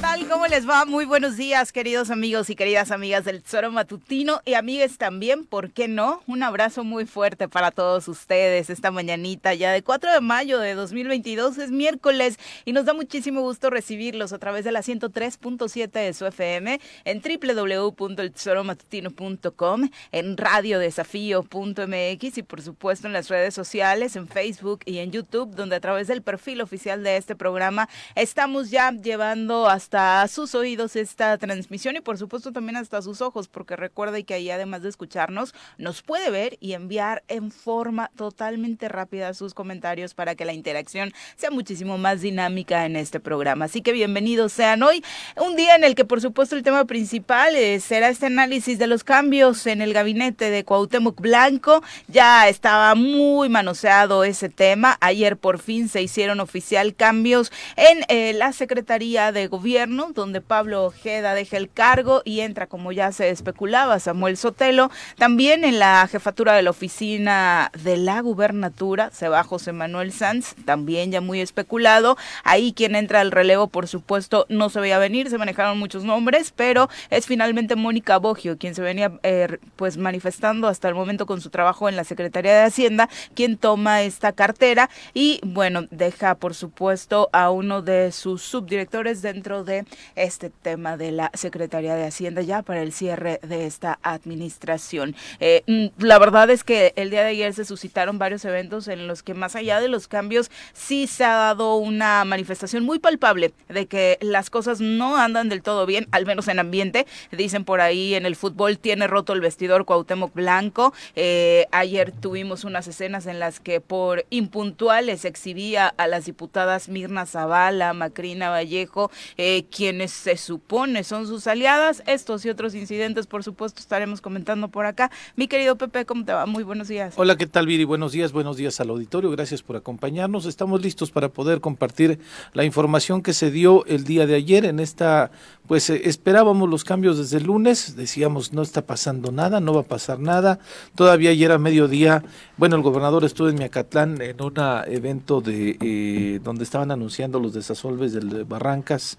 tal? ¿Cómo les va? Muy buenos días, queridos amigos y queridas amigas del Tesoro Matutino y amigues también, ¿por qué no? Un abrazo muy fuerte para todos ustedes esta mañanita ya de 4 de mayo de 2022, es miércoles y nos da muchísimo gusto recibirlos a través de la 103.7 de su FM en www.eltesoromatutino.com, en radiodesafío.mx y por supuesto en las redes sociales, en Facebook y en YouTube, donde a través del perfil oficial de este programa estamos ya llevando hasta hasta sus oídos esta transmisión y por supuesto también hasta sus ojos, porque recuerde que ahí además de escucharnos, nos puede ver y enviar en forma totalmente rápida sus comentarios para que la interacción sea muchísimo más dinámica en este programa. Así que bienvenidos sean hoy, un día en el que por supuesto el tema principal eh, será este análisis de los cambios en el gabinete de Cuauhtémoc Blanco. Ya estaba muy manoseado ese tema. Ayer por fin se hicieron oficial cambios en eh, la Secretaría de Gobierno donde Pablo Ojeda deja el cargo y entra, como ya se especulaba, Samuel Sotelo. También en la jefatura de la oficina de la gubernatura se va José Manuel Sanz, también ya muy especulado. Ahí quien entra al relevo, por supuesto, no se veía venir, se manejaron muchos nombres, pero es finalmente Mónica Bogio, quien se venía eh, pues manifestando hasta el momento con su trabajo en la Secretaría de Hacienda, quien toma esta cartera y bueno, deja por supuesto a uno de sus subdirectores dentro de este tema de la Secretaría de Hacienda ya para el cierre de esta administración. Eh, mm, la verdad es que el día de ayer se suscitaron varios eventos en los que más allá de los cambios sí se ha dado una manifestación muy palpable de que las cosas no andan del todo bien, al menos en ambiente. Dicen por ahí en el fútbol tiene roto el vestidor Cuauhtémoc Blanco. Eh, ayer tuvimos unas escenas en las que por impuntuales exhibía a las diputadas Mirna Zavala, Macrina Vallejo, quienes se supone son sus aliadas. Estos y otros incidentes, por supuesto, estaremos comentando por acá. Mi querido Pepe, ¿cómo te va? Muy buenos días. Hola, ¿qué tal, Viri? Buenos días, buenos días al auditorio. Gracias por acompañarnos. Estamos listos para poder compartir la información que se dio el día de ayer en esta pues eh, esperábamos los cambios desde el lunes, decíamos no está pasando nada, no va a pasar nada. Todavía ayer a mediodía, bueno, el gobernador estuvo en Miacatlán en un evento de eh, donde estaban anunciando los desasolves de Barrancas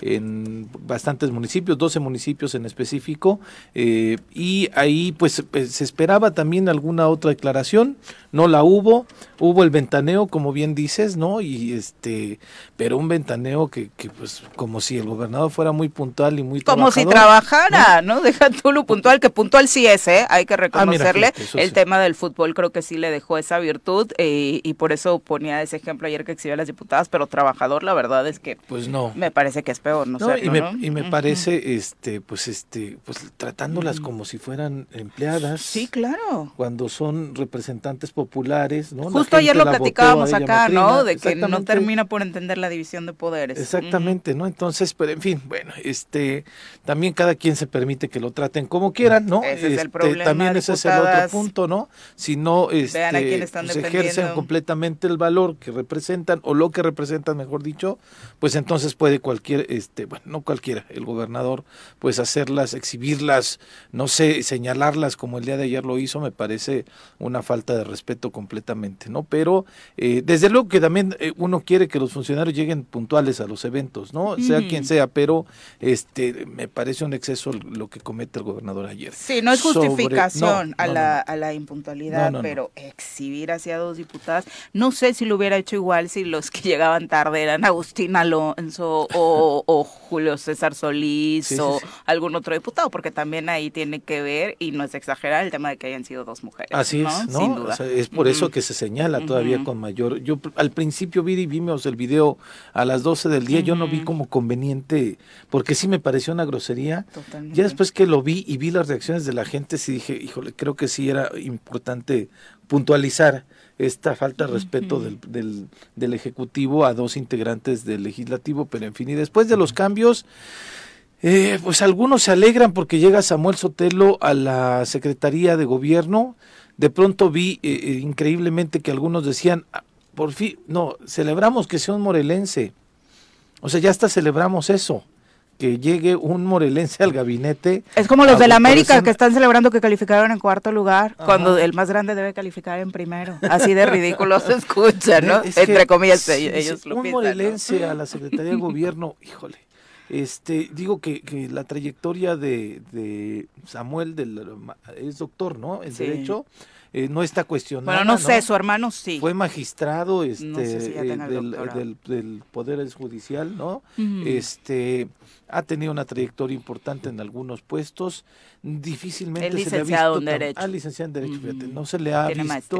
en bastantes municipios, 12 municipios en específico, eh, y ahí pues, pues, se esperaba también alguna otra declaración, no la hubo, hubo el ventaneo, como bien dices, ¿no? Y este, pero un ventaneo que, que pues como si el gobernador fuera muy puntual y muy Como si trabajara, ¿no? Deja tú lo puntual, que puntual sí es, ¿eh? Hay que ah, reconocerle. el tema del fútbol creo que sí le dejó esa virtud eh, y por eso ponía ese ejemplo ayer que exhibió a las diputadas, pero trabajador la verdad es que pues no. me parece que es peor, ¿no? y, me, y me parece, este, pues este, pues tratándolas como si fueran empleadas. Sí, claro. Cuando son representantes populares, ¿no? Justo ayer lo platicábamos acá, ¿no? De que no termina por entender la división de poderes. Exactamente, ¿no? Entonces, pero en fin, bueno, este, también cada quien se permite que lo traten como quieran, ¿no? Ese es el este, problema, también ese es el otro punto, ¿no? Si no este, pues, ejercen completamente el valor que representan o lo que representan, mejor dicho, pues entonces puede cualquier, este, bueno, no cualquiera, el gobernador, pues hacerlas, exhibirlas, no sé, señalarlas como el día de ayer lo hizo, me parece una falta de respeto completamente, ¿no? Pero eh, desde luego que también eh, uno quiere que los funcionarios lleguen puntuales a los eventos, ¿no? Sea quien sea, pero este me parece un exceso lo que comete el gobernador ayer. Sí, no es justificación a, la, a la impuntualidad, pero exhibir hacia dos diputadas, no sé si lo hubiera hecho igual si los que llegaban tarde eran Agustín Alonso o, o Julio César Solís o algún otro diputado, porque también ahí tiene que ver, y no es exagerar, el tema de que hayan sido dos mujeres. Así es, ¿no? Sin duda. es por eso que se señala todavía con mayor. Yo al principio vi, vimos el video a las 12 del día, yo no vi como conveniente, porque sí me pareció una grosería. Ya después que lo vi y vi las reacciones de la gente, sí dije, híjole, creo que sí era importante puntualizar esta falta de respeto del, del, del, Ejecutivo a dos integrantes del Legislativo, pero en fin, y después de los cambios, eh, pues algunos se alegran porque llega Samuel Sotelo a la Secretaría de Gobierno, de pronto vi eh, eh, increíblemente que algunos decían, ah, por fin, no, celebramos que sea un morelense, o sea, ya hasta celebramos eso que llegue un morelense al gabinete. Es como los del América que están celebrando que calificaron en cuarto lugar, cuando el más grande debe calificar en primero. Así de ridículo se escucha, ¿no? Entre comillas, ellos, lo Un morelense a la Secretaría de Gobierno, híjole. Este, digo que, que la trayectoria de, de Samuel del, es doctor, ¿no? En derecho. Eh, no está cuestionado. Bueno, no sé, su hermano sí. Fue magistrado este, eh, del, del, Poder Judicial, ¿no? Este ha tenido una trayectoria importante en algunos puestos. Difícilmente se le ha visto. En Derecho. Ah, licenciado en Derecho, fíjate. No se le ha visto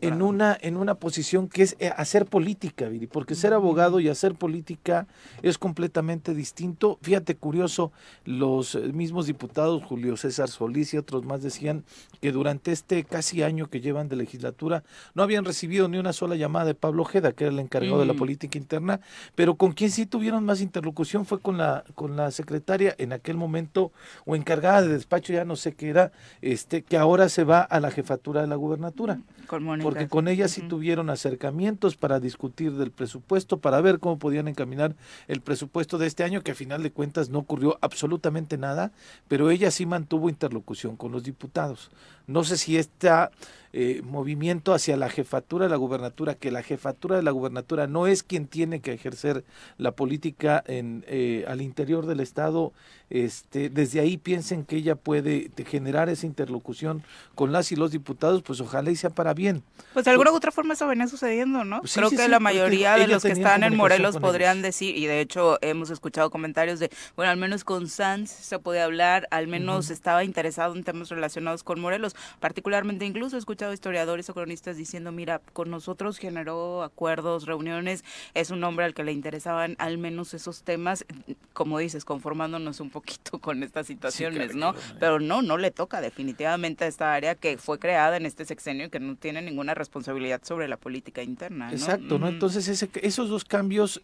en, una, en una posición que es eh, hacer política, Viri, porque ser abogado y hacer política es completamente distinto. Fíjate, curioso, los mismos diputados, Julio César Solís y otros más, decían que durante este casi año que llevan de legislatura no habían recibido ni una sola llamada de Pablo Ojeda, que era el encargado de la política interna, pero con quien sí tuvieron más interlocución fue con la con la secretaria en aquel momento o encargada de despacho, ya no sé qué era, este, que ahora se va a la jefatura de la gubernatura. porque con ella sí tuvieron acercamientos para discutir del presupuesto, para ver cómo podían encaminar el presupuesto de este año, que a final de cuentas no ocurrió absolutamente nada, pero ella sí mantuvo interlocución con los diputados. No sé si esta eh, movimiento hacia la jefatura de la gubernatura, que la jefatura de la gubernatura no es quien tiene que ejercer la política en, eh, al interior del Estado, este, desde ahí piensen que ella puede generar esa interlocución con las y los diputados, pues ojalá y sea para bien. Pues de alguna u otra forma eso venía sucediendo, ¿no? Creo que la mayoría de los que están en Morelos podrían decir, y de hecho hemos escuchado comentarios de, bueno, al menos con Sanz se podía hablar, al menos estaba interesado en temas relacionados con Morelos, particularmente incluso escuchado historiadores o cronistas diciendo, mira, con nosotros generó acuerdos, reuniones, es un hombre al que le interesaban al menos esos temas, como dices, conformándonos un poquito con estas situaciones, ¿no? Pero no, no le toca definitivamente a esta área que fue creada en este sexenio y que no tiene ninguna responsabilidad sobre la política interna. Exacto, ¿no? Entonces ese, esos dos cambios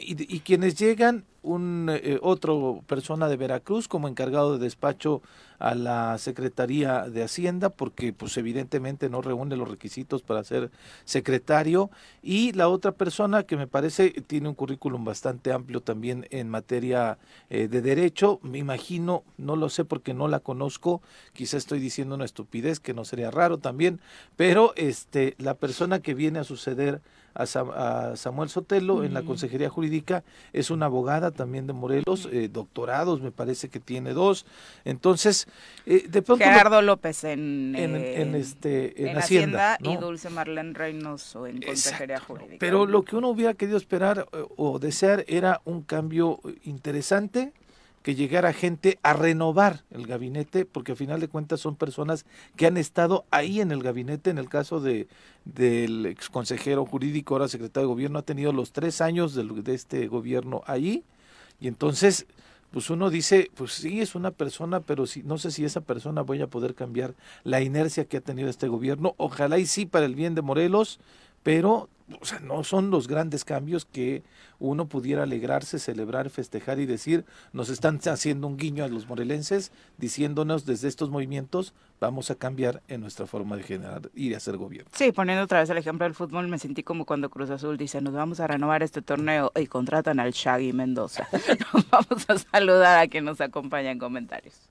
y, quienes llegan, un eh, otro persona de Veracruz como encargado de despacho a la Secretaría de Hacienda, porque pues evidentemente no reúne los requisitos para ser secretario, y la otra persona que me parece tiene un currículum bastante amplio también en materia eh, de derecho, me imagino, no lo sé porque no la conozco, quizá estoy diciendo una estupidez que no sería raro también, pero este la persona que viene a suceder a, Samuel Sotelo en la Consejería Jurídica, es una abogada también de Morelos, eh, doctorados me parece que tiene dos, entonces eh, de pronto... Gerardo López en, en, eh, este, en, Hacienda, y Dulce Marlene Reynoso en Consejería Jurídica. Pero lo que uno hubiera querido esperar o desear era un cambio interesante, que llegara gente a renovar el gabinete, porque al final de cuentas son personas que han estado ahí en el gabinete, en el caso de del ex consejero jurídico, ahora secretario de gobierno, ha tenido los tres años de, de este gobierno ahí, y entonces pues uno dice, pues sí, es una persona, pero si, no sé si esa persona voy a poder cambiar la inercia que ha tenido este gobierno. Ojalá y sí para el bien de Morelos, pero o sea, no son los grandes cambios que uno pudiera alegrarse, celebrar, festejar y decir, nos están haciendo un guiño a los morelenses, diciéndonos desde estos movimientos, vamos a cambiar en nuestra forma de generar y de hacer gobierno. Sí, poniendo otra vez el ejemplo del fútbol, me sentí como cuando Cruz Azul dice, nos vamos a renovar este torneo y contratan al Shaggy Mendoza. nos vamos a saludar a quien nos acompaña en comentarios.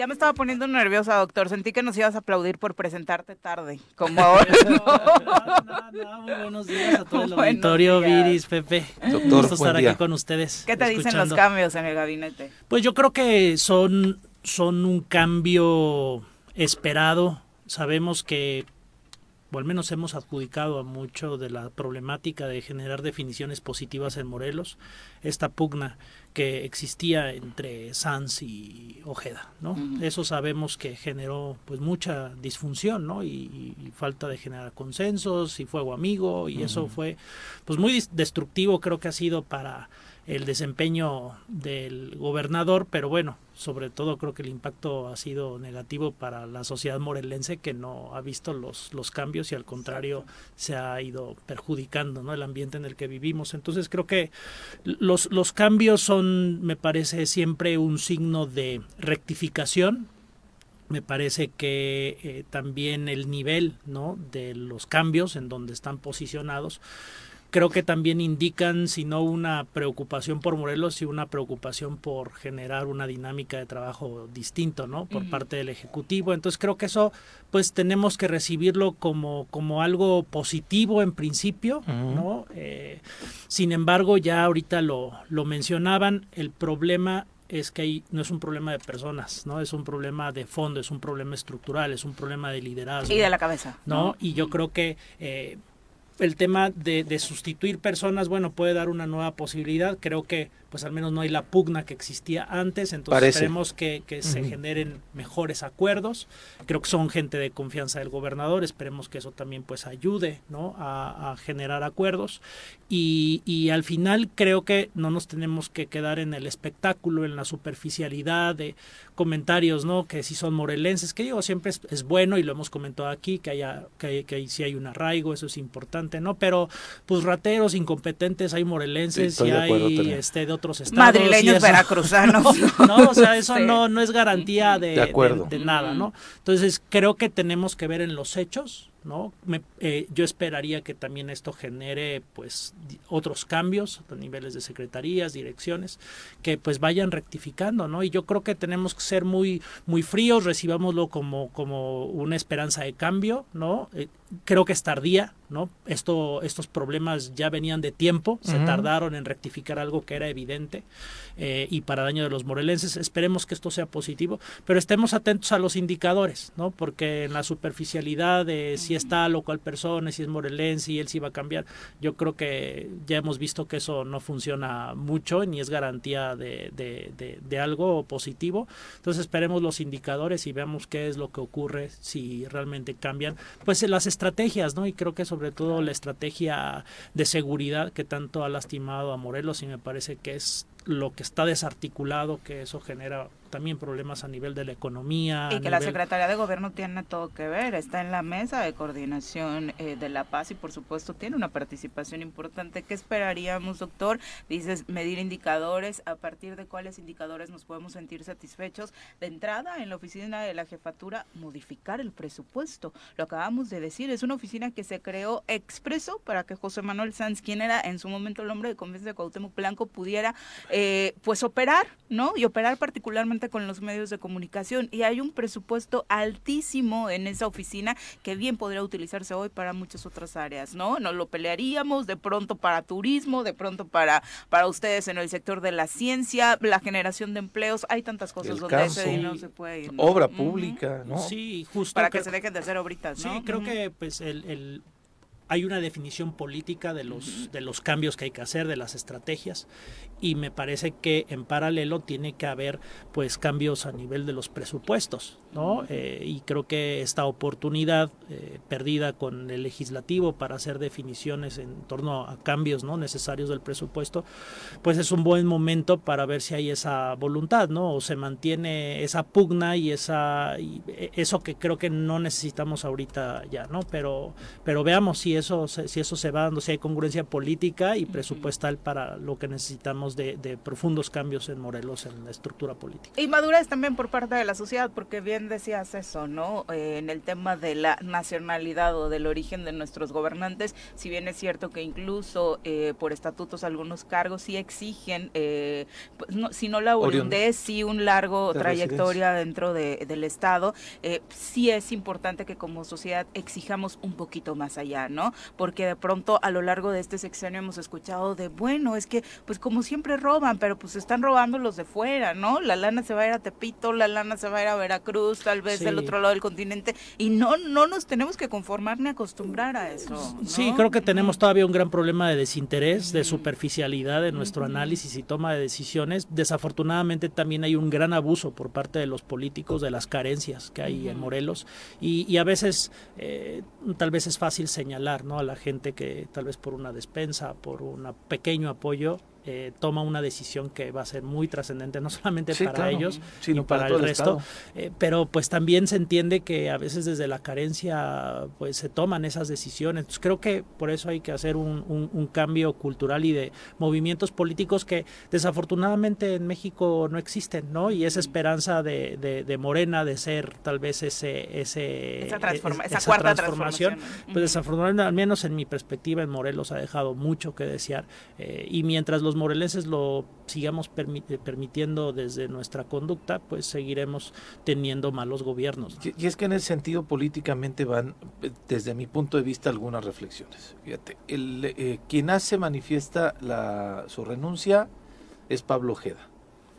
Ya me estaba poniendo nerviosa, doctor. Sentí que nos ibas a aplaudir por presentarte tarde, como ahora. muy buenos días a todo el auditorio, Viris, Pepe. Doctor, gusto estar aquí con ustedes. ¿Qué te dicen los cambios en el gabinete? Pues yo creo que son, son un cambio esperado. Sabemos que o al menos hemos adjudicado a mucho de la problemática de generar definiciones positivas en Morelos, esta pugna que existía entre Sanz y Ojeda, ¿no? Eso sabemos que generó pues mucha disfunción, ¿no? Y, falta de generar consensos y fuego amigo y eso fue pues muy destructivo creo que ha sido para el desempeño del gobernador, pero bueno, sobre todo creo que el impacto ha sido negativo para la sociedad morelense que no ha visto los, los cambios y al contrario se ha ido perjudicando ¿no? el ambiente en el que vivimos. Entonces creo que los, los cambios son, me parece, siempre un signo de rectificación, me parece que eh, también el nivel ¿no? de los cambios en donde están posicionados creo que también indican, si no una preocupación por Morelos, sino una preocupación por generar una dinámica de trabajo distinto, ¿no? Por parte del Ejecutivo. Entonces creo que eso, pues tenemos que recibirlo como, como algo positivo en principio, ¿no? Eh, sin embargo, ya ahorita lo, lo mencionaban, el problema es que ahí no es un problema de personas, ¿no? Es un problema de fondo, es un problema estructural, es un problema de liderazgo. Y de la cabeza. ¿No? Y yo creo que eh, el tema de, de, sustituir personas, bueno, puede dar una nueva posibilidad. Creo que pues al menos no hay la pugna que existía antes, entonces esperemos que, se generen mejores acuerdos. Creo que son gente de confianza del gobernador, esperemos que eso también pues ayude ¿no? a, generar acuerdos. Y, y, al final creo que no nos tenemos que quedar en el espectáculo, en la superficialidad de comentarios, ¿no? Que si son morelenses, que digo, siempre es, bueno y lo hemos comentado aquí, que haya, que, que si hay un arraigo, eso es importante, ¿no? Pero pues rateros, incompetentes, hay morelenses y hay este, de otros estados. Madrileños, veracruzanos. no, o sea, eso no, no es garantía de, de, nada, ¿no? Entonces, creo que tenemos que ver en los hechos, ¿no? Me, eh, yo esperaría que también esto genere pues otros cambios a niveles de secretarías, direcciones, que pues vayan rectificando, ¿no? Y yo creo que tenemos que ser muy, muy fríos, recibámoslo como, como una esperanza de cambio, ¿no? Eh, creo que es tardía, ¿no? Esto, estos problemas ya venían de tiempo, se tardaron en rectificar algo que era evidente eh, y para daño de los morelenses. Esperemos que esto sea positivo, pero estemos atentos a los indicadores, ¿no? Porque en la superficialidad de si está lo cual persona, si es morelense y él sí va a cambiar, yo creo que ya hemos visto que eso no funciona mucho ni es garantía de algo positivo. Entonces esperemos los indicadores y veamos qué es lo que ocurre si realmente cambian. Pues las estrategias, ¿no? Y creo que sobre todo la estrategia de seguridad que tanto ha lastimado a Morelos y me parece que es lo que está desarticulado, que eso genera también problemas a nivel de la economía. Y que la Secretaría de Gobierno tiene todo que ver, está en la mesa de coordinación eh, de la paz y por supuesto tiene una participación importante. ¿Qué esperaríamos, doctor? Dices, medir indicadores, ¿a partir de cuáles indicadores nos podemos sentir satisfechos? De entrada, en la oficina de la jefatura, modificar el presupuesto. Lo acabamos de decir, es una oficina que se creó expreso para que José Manuel Sanz, quien era en su momento el hombre de confianza de Cuauhtémoc Blanco, pudiera eh, pues operar, ¿no? Y operar particularmente con los medios de comunicación. Y hay un presupuesto altísimo en esa oficina que bien podría utilizarse hoy para muchas otras áreas, ¿no? Nos lo pelearíamos de pronto para turismo, de pronto para, para ustedes en el sector de la ciencia, la generación de empleos. Hay tantas cosas donde ese dinero se puede ir. Obra pública, ¿no? Sí, justo. Para que, se dejen de hacer obritas, ¿no? Sí, creo que pues el hay una definición política de los, de los cambios que hay que hacer, de las estrategias, y me parece que en paralelo tiene que haber pues cambios a nivel de los presupuestos, ¿no? Eh, y creo que esta oportunidad eh, perdida con el legislativo para hacer definiciones en torno a cambios no necesarios del presupuesto, pues es un buen momento para ver si hay esa voluntad, ¿no? O se mantiene esa pugna y esa y e, eso que creo que no necesitamos ahorita ya, ¿no? Pero pero veamos si eso si eso se va dando, si hay congruencia política y presupuestal para lo que necesitamos de, profundos cambios en Morelos en la estructura política. Y madurez también por parte de la sociedad, porque bien decías eso, ¿no? Eh, en el tema de la nacionalidad o del origen de nuestros gobernantes, si bien es cierto que incluso eh, por estatutos algunos cargos sí exigen, eh, pues, no, si no la oriundez, sí un largo trayectoria dentro de, del Estado, sí es importante que como sociedad exijamos un poquito más allá, ¿no? Porque de pronto a lo largo de este sexenio hemos escuchado de, bueno, es que pues como siempre roban, pero pues están robando los de fuera, ¿no? La lana se va a ir a Tepito, la lana se va a ir a Veracruz, tal vez del otro lado del continente, y no, no nos tenemos que conformar ni acostumbrar a eso. Sí, creo que tenemos todavía un gran problema de desinterés, de superficialidad en nuestro análisis y toma de decisiones. Desafortunadamente también hay un gran abuso por parte de los políticos de las carencias que hay en Morelos y, a veces eh, tal vez es fácil señalar ¿no? a la gente que tal vez por una despensa, por un pequeño apoyo, eh, toma una decisión que va a ser muy trascendente, no solamente para ellos, sino para, el resto. Eh, pero pues también se entiende que a veces desde la carencia pues se toman esas decisiones. Entonces, creo que por eso hay que hacer un, un, cambio cultural y de movimientos políticos que desafortunadamente en México no existen, ¿no? Y esa esperanza de, de, Morena de ser tal vez ese, ese esa, cuarta transformación, pues desafortunadamente al menos en mi perspectiva en Morelos ha dejado mucho que desear eh, y mientras los los morelenses lo sigamos eh, permitiendo desde nuestra conducta, pues seguiremos teniendo malos gobiernos. Y, es que en ese sentido políticamente van, desde mi punto de vista, algunas reflexiones. Fíjate, el, eh, quien hace manifiesta la, su renuncia es Pablo Ojeda.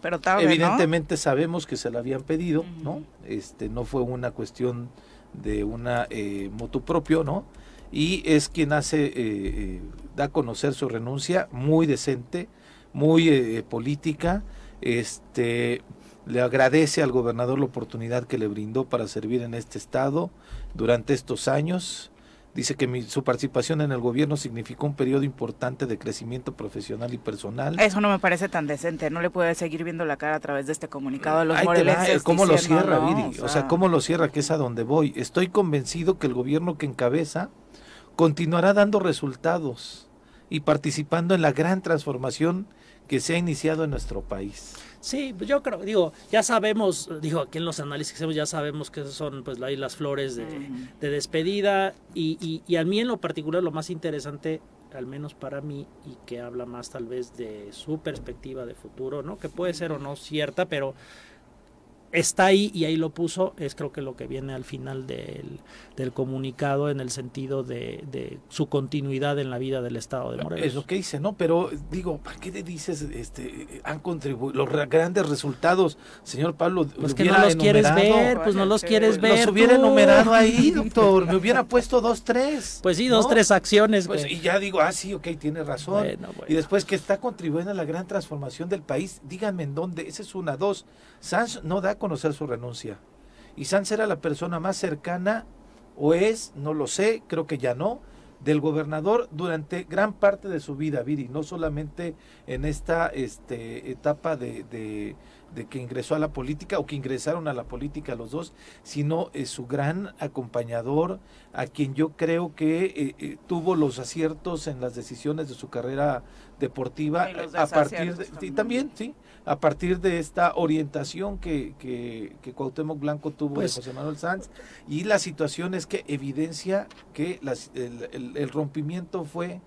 Pero Evidentemente sabemos que se la habían pedido, ¿no? Este no fue una cuestión de una eh, moto propio, ¿no? Y es quien hace, eh, eh, da a conocer su renuncia, muy decente, muy eh, política, este, le agradece al gobernador la oportunidad que le brindó para servir en este estado durante estos años. Dice que su participación en el gobierno significó un periodo importante de crecimiento profesional y personal. Eso no me parece tan decente. No le puede seguir viendo la cara a través de este comunicado a los ¿Cómo lo cierra, Viri? O sea, ¿cómo lo cierra? Que es a donde voy. Estoy convencido que el gobierno que encabeza continuará dando resultados y participando en la gran transformación que se ha iniciado en nuestro país. Sí, pues yo creo, digo, ya sabemos, digo, aquí en los análisis que hacemos ya sabemos que son pues ahí las flores de, despedida y, y, a mí en lo particular lo más interesante, al menos para mí, y que habla más tal vez de su perspectiva de futuro, ¿no? Que puede ser o no cierta, pero está ahí y ahí lo puso, es creo que lo que viene al final del, del comunicado en el sentido de, de, su continuidad en la vida del Estado de Morelos. Es lo que dice, ¿no? Pero digo, ¿para qué le dices, este, han contribuido los grandes resultados, señor Pablo? Pues que no los quieres ver, pues no los quieres ver. Los hubiera enumerado ahí, doctor, me hubiera puesto dos, tres. Pues sí, dos, tres acciones. Pues, y ya digo, ah, sí, ok, tiene razón. Y después que está contribuyendo a la gran transformación del país, díganme en dónde, esa es una, dos. Sanz no da a conocer su renuncia. Y Sanz era la persona más cercana, o es, no lo sé, creo que ya no, del gobernador durante gran parte de su vida, Viri, no solamente en esta este, etapa de, de, que ingresó a la política o que ingresaron a la política los dos, sino es su gran acompañador, a quien yo creo que eh, eh, tuvo los aciertos en las decisiones de su carrera deportiva a partir de, y también, sí, a partir de esta orientación que, que, que Cuauhtémoc Blanco tuvo de pues José Manuel Sanz y la situación es que evidencia que las, el, el, rompimiento fue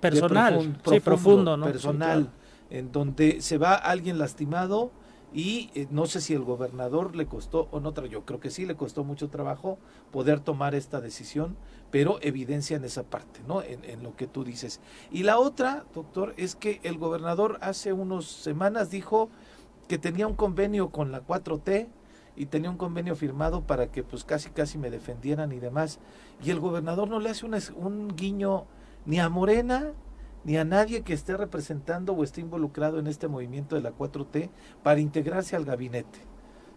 personal, profundo, personal, en donde se va alguien lastimado y eh, no sé si el gobernador le costó o no, yo creo que sí le costó mucho trabajo poder tomar esta decisión, pero evidencia en esa parte, ¿no? En, lo que tú dices. Y la otra, doctor, es que el gobernador hace unas semanas dijo que tenía un convenio con la 4T y tenía un convenio firmado para que pues casi casi me defendieran y demás. Y el gobernador no le hace un, un guiño ni a Morena ni a nadie que esté representando o esté involucrado en este movimiento de la 4T para integrarse al gabinete.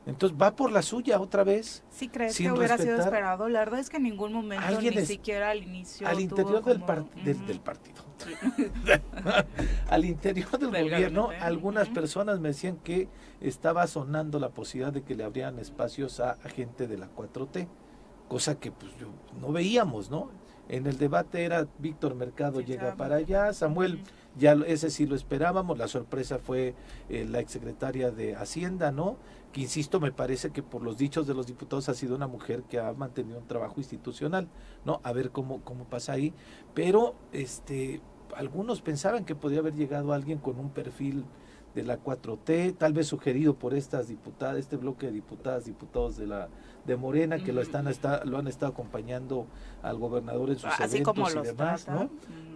Entonces va por la suya otra vez. Sí, crees que hubiera sido esperado. La verdad es que en ningún momento, ni siquiera al inicio. Al interior del, del, partido. al interior del, gobierno, algunas personas me decían que estaba sonando la posibilidad de que le abrían espacios a, gente de la 4T, cosa que pues yo, no veíamos, ¿no? En el debate era Víctor Mercado llega para allá, Samuel, ya ese sí lo esperábamos, la sorpresa fue eh, la exsecretaria de Hacienda, ¿no? Que insisto, me parece que por los dichos de los diputados ha sido una mujer que ha mantenido un trabajo institucional, ¿no? A ver cómo, cómo pasa ahí. Pero este algunos pensaban que podía haber llegado alguien con un perfil de la 4T, tal vez sugerido por estas diputadas, este bloque de diputadas, diputados de la de Morena que lo están está, lo han estado acompañando al gobernador en sus eventos y demás, ¿no?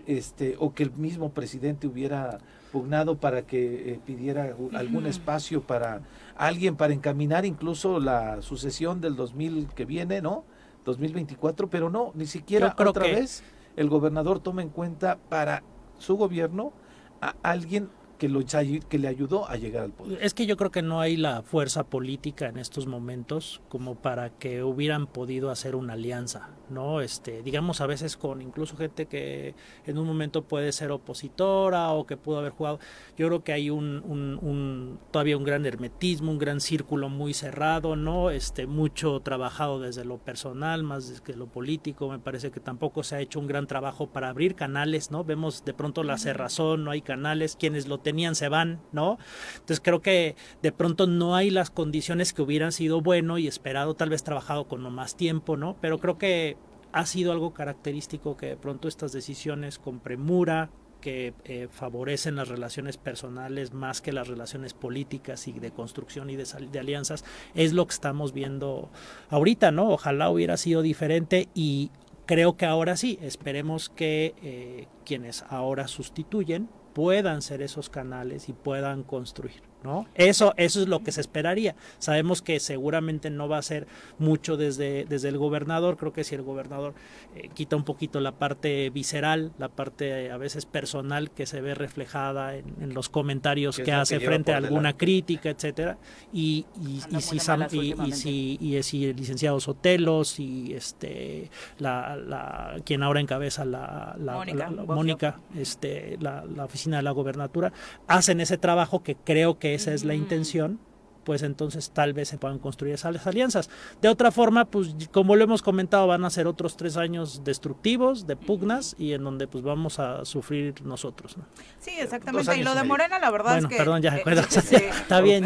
Este o que el mismo presidente hubiera pugnado para que eh, pidiera algún espacio para alguien para encaminar incluso la sucesión del 2000 que viene, ¿no? 2024, pero no, ni siquiera otra vez el gobernador toma en cuenta para su gobierno a alguien que, lo, que le ayudó a llegar al poder. Es que yo creo que no hay la fuerza política en estos momentos como para que hubieran podido hacer una alianza, ¿no? Este, digamos a veces con incluso gente que en un momento puede ser opositora o que pudo haber jugado. Yo creo que hay un, un, todavía un gran hermetismo, un gran círculo muy cerrado, ¿no? Este, mucho trabajado desde lo personal, más desde lo político. Me parece que tampoco se ha hecho un gran trabajo para abrir canales, ¿no? Vemos de pronto la cerrazón, no hay canales, quienes lo tenían se van, ¿no? Entonces creo que de pronto no hay las condiciones que hubieran sido bueno y esperado, tal vez trabajado con más tiempo, ¿no? Pero creo que ha sido algo característico que de pronto estas decisiones con premura, que eh, favorecen las relaciones personales más que las relaciones políticas y de construcción y de, de, alianzas, es lo que estamos viendo ahorita, ¿no? Ojalá hubiera sido diferente y creo que ahora sí, esperemos que eh, quienes ahora sustituyen puedan ser esos canales y puedan construir. ¿No? Eso, eso es lo que se esperaría. Sabemos que seguramente no va a ser mucho desde, desde el gobernador. Creo que si el gobernador eh, quita un poquito la parte visceral, la parte a veces personal que se ve reflejada en, los comentarios que, hace frente a alguna crítica, etcétera, y, y, y, si, y, si, y si el licenciado Sotelos y este la, la quien ahora encabeza la, la Mónica, este la, la oficina de la gobernatura hacen ese trabajo que creo que esa es la intención, pues entonces tal vez se puedan construir esas alianzas. De otra forma, pues como lo hemos comentado, van a ser otros tres años destructivos, de pugnas, y en donde pues vamos a sufrir nosotros. ¿no? Sí, exactamente. Y lo de Morena, la verdad es que... perdón, ya, eh, está bien,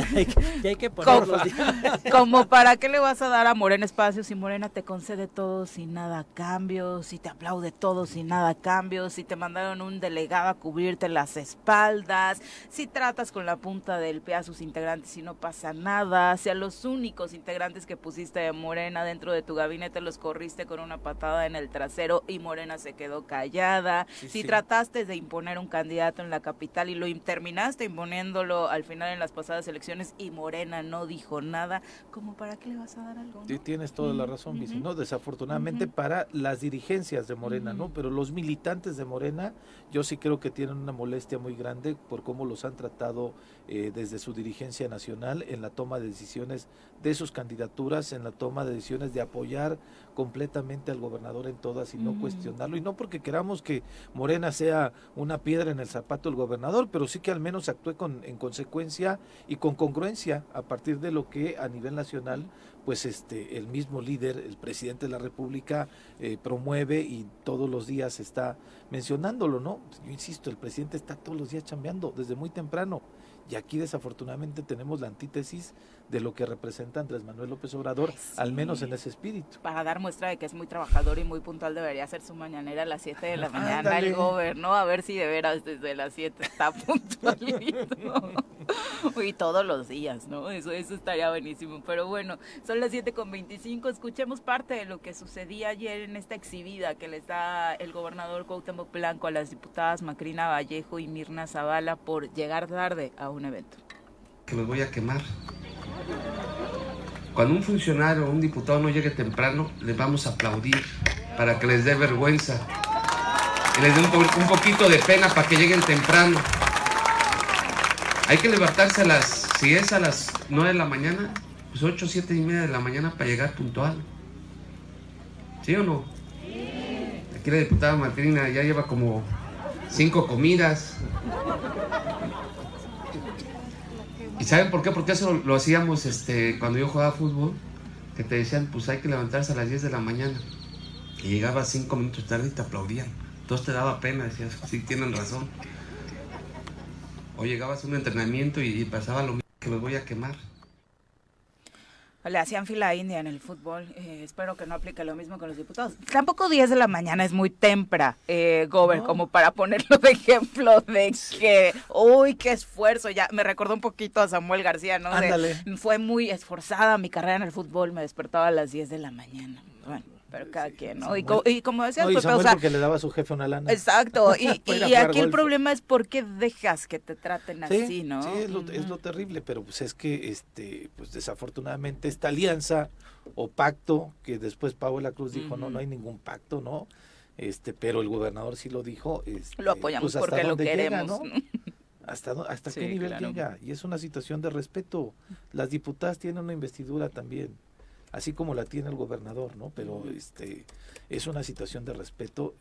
ya hay que ponerlo. Como para qué le vas a dar a Morena espacio si Morena te concede todo sin nada a cambio, si te aplaude todo sin nada a cambio, si te mandaron un delegado a cubrirte las espaldas, si tratas con la punta del pie a sus integrantes y no pasa nada, si a los únicos integrantes que pusiste de Morena dentro de tu gabinete los corriste con una patada en el trasero y Morena se quedó callada, si trataste de imponer un candidato en la capital y lo terminaste imponiéndolo al final en las pasadas elecciones y Morena no dijo nada, ¿cómo para qué le vas a dar algo? Tienes toda la razón, ¿no? Desafortunadamente para las dirigencias de Morena, ¿no? Pero los militantes de Morena, yo sí creo que tienen una molestia muy grande por cómo los han tratado eh, desde su dirigencia nacional en la toma de decisiones de sus candidaturas, en la toma de decisiones de apoyar completamente al gobernador en todas y no cuestionarlo. Y no porque queramos que Morena sea una piedra en el zapato del gobernador, pero sí que al menos actúe con, en consecuencia y con congruencia a partir de lo que a nivel nacional pues este el mismo líder, el presidente de la República eh, promueve y todos los días está mencionándolo, ¿no? Yo insisto, el presidente está todos los días chambeando desde muy temprano y aquí desafortunadamente tenemos la antítesis de lo que representa Andrés Manuel López Obrador, al menos en ese espíritu. Para dar muestra de que es muy trabajador y muy puntual, debería ser su mañanera a las 7 de la mañana el gobierno, a ver si de veras desde las 7 está puntualito. y todos los días, ¿no? Eso, eso estaría buenísimo. Pero bueno, son las 7 con 25. Escuchemos parte de lo que sucedía ayer en esta exhibida que les da el gobernador Cuauhtémoc Blanco a las diputadas Macrina Vallejo y Mirna Zavala por llegar tarde a un evento. Que los voy a quemar. Cuando un funcionario o un diputado no llegue temprano, les vamos a aplaudir para que les dé vergüenza. Y les dé un, poquito de pena para que lleguen temprano. Hay que levantarse a las, si es a las 9 de la mañana, pues 8, 7 y media de la mañana para llegar puntual. ¿Sí o no? Aquí la diputada Martina ya lleva como cinco comidas. ¿Y saben por qué? Porque eso lo, hacíamos este, cuando yo jugaba fútbol, que te decían, pues hay que levantarse a las 10 de la mañana. Y llegaba 5 minutos tarde y te aplaudían. Entonces te daba pena, decías, sí, tienen razón. O llegabas a un entrenamiento y pasaba lo mismo, que los voy a quemar le hacían fila india en el fútbol. Eh, espero que no aplique lo mismo con los diputados. Tampoco 10 de la mañana es muy tempra, eh, Gober, como para ponerlo de ejemplo de que, uy, qué esfuerzo. Ya me recordó un poquito a Samuel García, ¿no? fue muy esforzada mi carrera en el fútbol, me despertaba a las 10 de la mañana. Bueno pero cada quien, ¿no? Y, como decías, no, y pues, o sea, porque le daba a su jefe una lana. Exacto, y, y aquí el problema es por qué dejas que te traten así, ¿no? Sí, es lo, es lo, terrible, pero pues es que, este, pues desafortunadamente esta alianza o pacto, que después Pablo La Cruz dijo, no, no hay ningún pacto, ¿no? Este, pero el gobernador sí lo dijo. Este, lo apoyamos pues, porque lo queremos. ¿no? ¿Hasta, hasta qué nivel llega? Y es una situación de respeto. Las diputadas tienen una investidura también así como la tiene el gobernador, ¿no? Pero este es una situación de respeto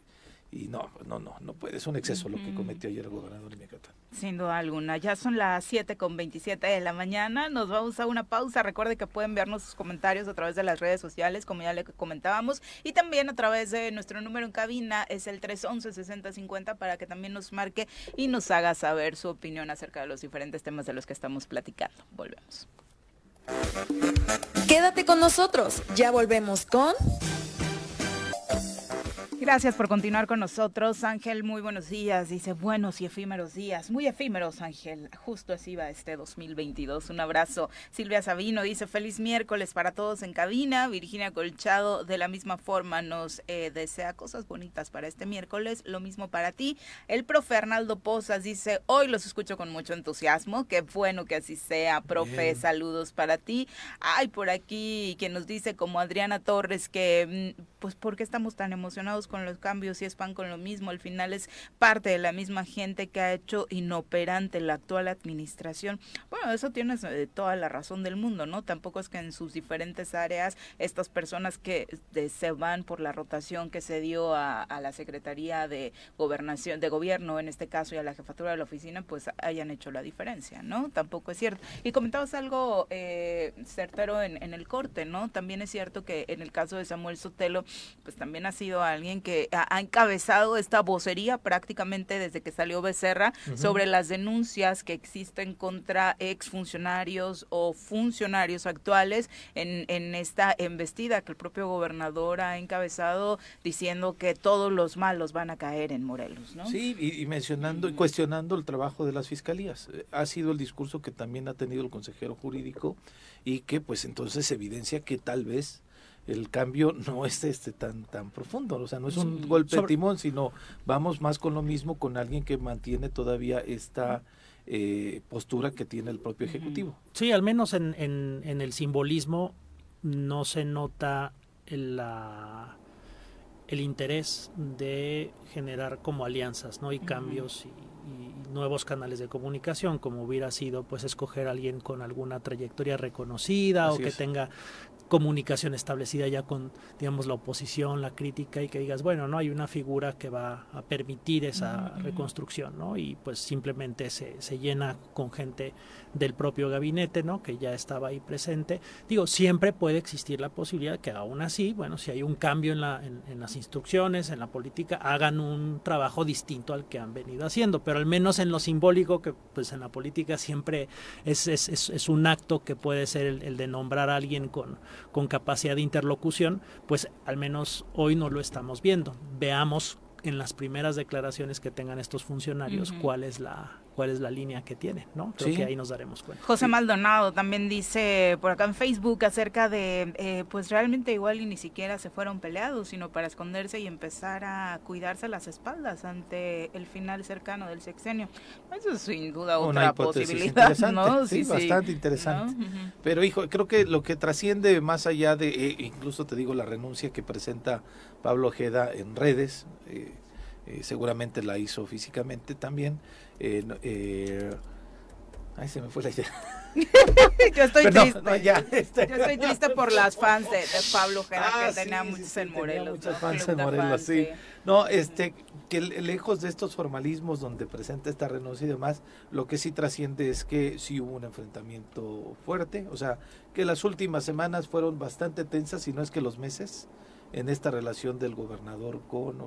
y no, no, no, no puede, es un exceso lo que cometió ayer el gobernador de Michoacán. Sin duda alguna, ya son las 7 con 27 de la mañana, nos vamos a una pausa, recuerde que pueden vernos sus comentarios a través de las redes sociales, como ya le comentábamos, y también a través de nuestro número en cabina, es el 311-6050, para que también nos marque y nos haga saber su opinión acerca de los diferentes temas de los que estamos platicando. Volvemos. Quédate con nosotros, ya volvemos con... Gracias por continuar con nosotros. Ángel, muy buenos días. Dice buenos y efímeros días. Muy efímeros, Ángel. Justo así va este 2022. Un abrazo. Silvia Sabino dice feliz miércoles para todos en cabina. Virginia Colchado de la misma forma nos eh, desea cosas bonitas para este miércoles. Lo mismo para ti. El profe Arnaldo Pozas dice hoy los escucho con mucho entusiasmo. Qué bueno que así sea, profe. Saludos para ti. Hay por aquí quien nos dice como Adriana Torres que mm, pues ¿por qué estamos tan emocionados con los cambios y es pan con lo mismo? Al final es parte de la misma gente que ha hecho inoperante la actual administración. Bueno, eso tienes eh, toda la razón del mundo, ¿no? Tampoco es que en sus diferentes áreas estas personas que se van por la rotación que se dio a, la Secretaría de Gobernación, de Gobierno en este caso y a la jefatura de la oficina, pues hayan hecho la diferencia, ¿no? Tampoco es cierto. Y comentabas algo eh, certero en, en el corte, ¿no? También es cierto que en el caso de Samuel Sotelo, pues también ha sido alguien que ha, encabezado esta vocería prácticamente desde que salió Becerra sobre las denuncias que existen contra exfuncionarios o funcionarios actuales en, en esta embestida que el propio gobernador ha encabezado diciendo que todos los malos van a caer en Morelos, ¿no? Sí, y, mencionando y cuestionando el trabajo de las fiscalías. Ha sido el discurso que también ha tenido el consejero jurídico y que pues entonces evidencia que tal vez el cambio no es este tan tan profundo, o sea, no es un golpe de timón, sino vamos más con lo mismo con alguien que mantiene todavía esta eh, postura que tiene el propio ejecutivo. Sí, al menos en, en, el simbolismo no se nota el, la, el interés de generar como alianzas, ¿no? Y cambios y, nuevos canales de comunicación, como hubiera sido pues escoger a alguien con alguna trayectoria reconocida o que tenga comunicación establecida ya con, digamos, la oposición, la crítica y que digas, bueno, no hay una figura que va a permitir esa reconstrucción, ¿no? Y pues simplemente se, se llena con gente del propio gabinete, ¿no? Que ya estaba ahí presente. Digo, siempre puede existir la posibilidad que aún así, bueno, si hay un cambio en, la, en, las instrucciones, en la política, hagan un trabajo distinto al que han venido haciendo, pero al menos en lo simbólico, que pues en la política siempre es, es, es, un acto que puede ser el, el de nombrar a alguien con con capacidad de interlocución, pues al menos hoy no lo estamos viendo. Veamos en las primeras declaraciones que tengan estos funcionarios cuál es la cuál es la línea que tienen, ¿no? Creo que ahí nos daremos cuenta. José Maldonado también dice por acá en Facebook acerca de, eh, pues realmente igual y ni siquiera se fueron peleados, sino para esconderse y empezar a cuidarse las espaldas ante el final cercano del sexenio. Eso es sin duda otra posibilidad, ¿no? Sí, bastante interesante. Pero hijo, creo que lo que trasciende más allá de, eh, incluso te digo, la renuncia que presenta Pablo Ojeda en redes, eh, eh, seguramente la hizo físicamente también. Eh, eh, ay, se me fue la idea. Yo estoy triste. Este. Yo estoy triste por las fans de, Pablo Ojeda, que ah, tenía muchos en Morelos. Muchas fans en Morelos, sí. No, este, que lejos de estos formalismos donde presenta esta renuncia y demás, lo que sí trasciende es que sí hubo un enfrentamiento fuerte, o sea, que las últimas semanas fueron bastante tensas, y no es que los meses, en esta relación del gobernador con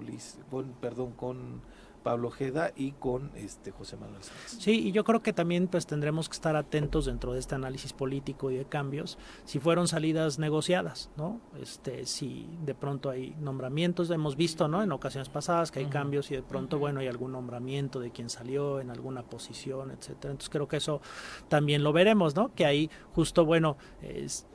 con, perdón, con Pablo Ojeda y con este José Manuel Sánchez. Sí, y yo creo que también pues tendremos que estar atentos dentro de este análisis político y de cambios, si fueron salidas negociadas, ¿no? Este, si de pronto hay nombramientos, hemos visto, ¿no? En ocasiones pasadas que hay cambios y de pronto, bueno, hay algún nombramiento de quien salió en alguna posición, etcétera. Entonces creo que eso también lo veremos, ¿no? Que ahí justo, bueno, es,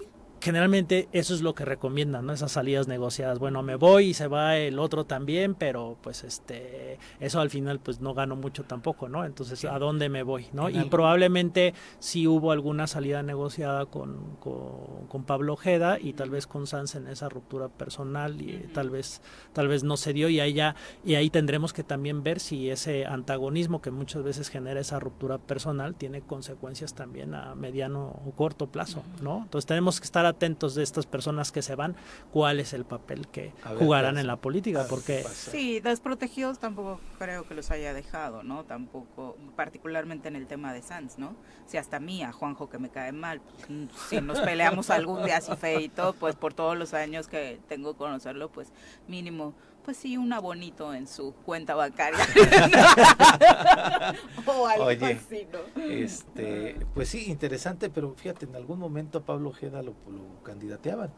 generalmente eso es lo que recomiendan, ¿no? Esas salidas negociadas. Bueno, me voy y se va el otro también, pero pues este eso al final pues no gano mucho tampoco, ¿no? Entonces, ¿a dónde me voy, no? Y probablemente sí hubo alguna salida negociada con, con, Pablo Ojeda y tal vez con Sanz en esa ruptura personal y tal vez tal vez no se dio y ahí ya y ahí tendremos que también ver si ese antagonismo que muchas veces genera esa ruptura personal tiene consecuencias también a mediano o corto plazo, ¿no? Entonces tenemos que estar atentos de estas personas que se van, cuál es el papel que jugarán en la política, porque... Sí, desprotegidos tampoco creo que los haya dejado, ¿no? Tampoco, particularmente en el tema de Sanz, ¿no? Si hasta mí, a Juanjo, que me cae mal, pues, mm, si nos peleamos algún día así feito, pues por todos los años que tengo que conocerlo, pues mínimo pues sí, un abonito en su cuenta bancaria. o algo así, ¿no? Este, pues sí, interesante, pero fíjate, en algún momento a Pablo Ojeda lo, lo candidateaban.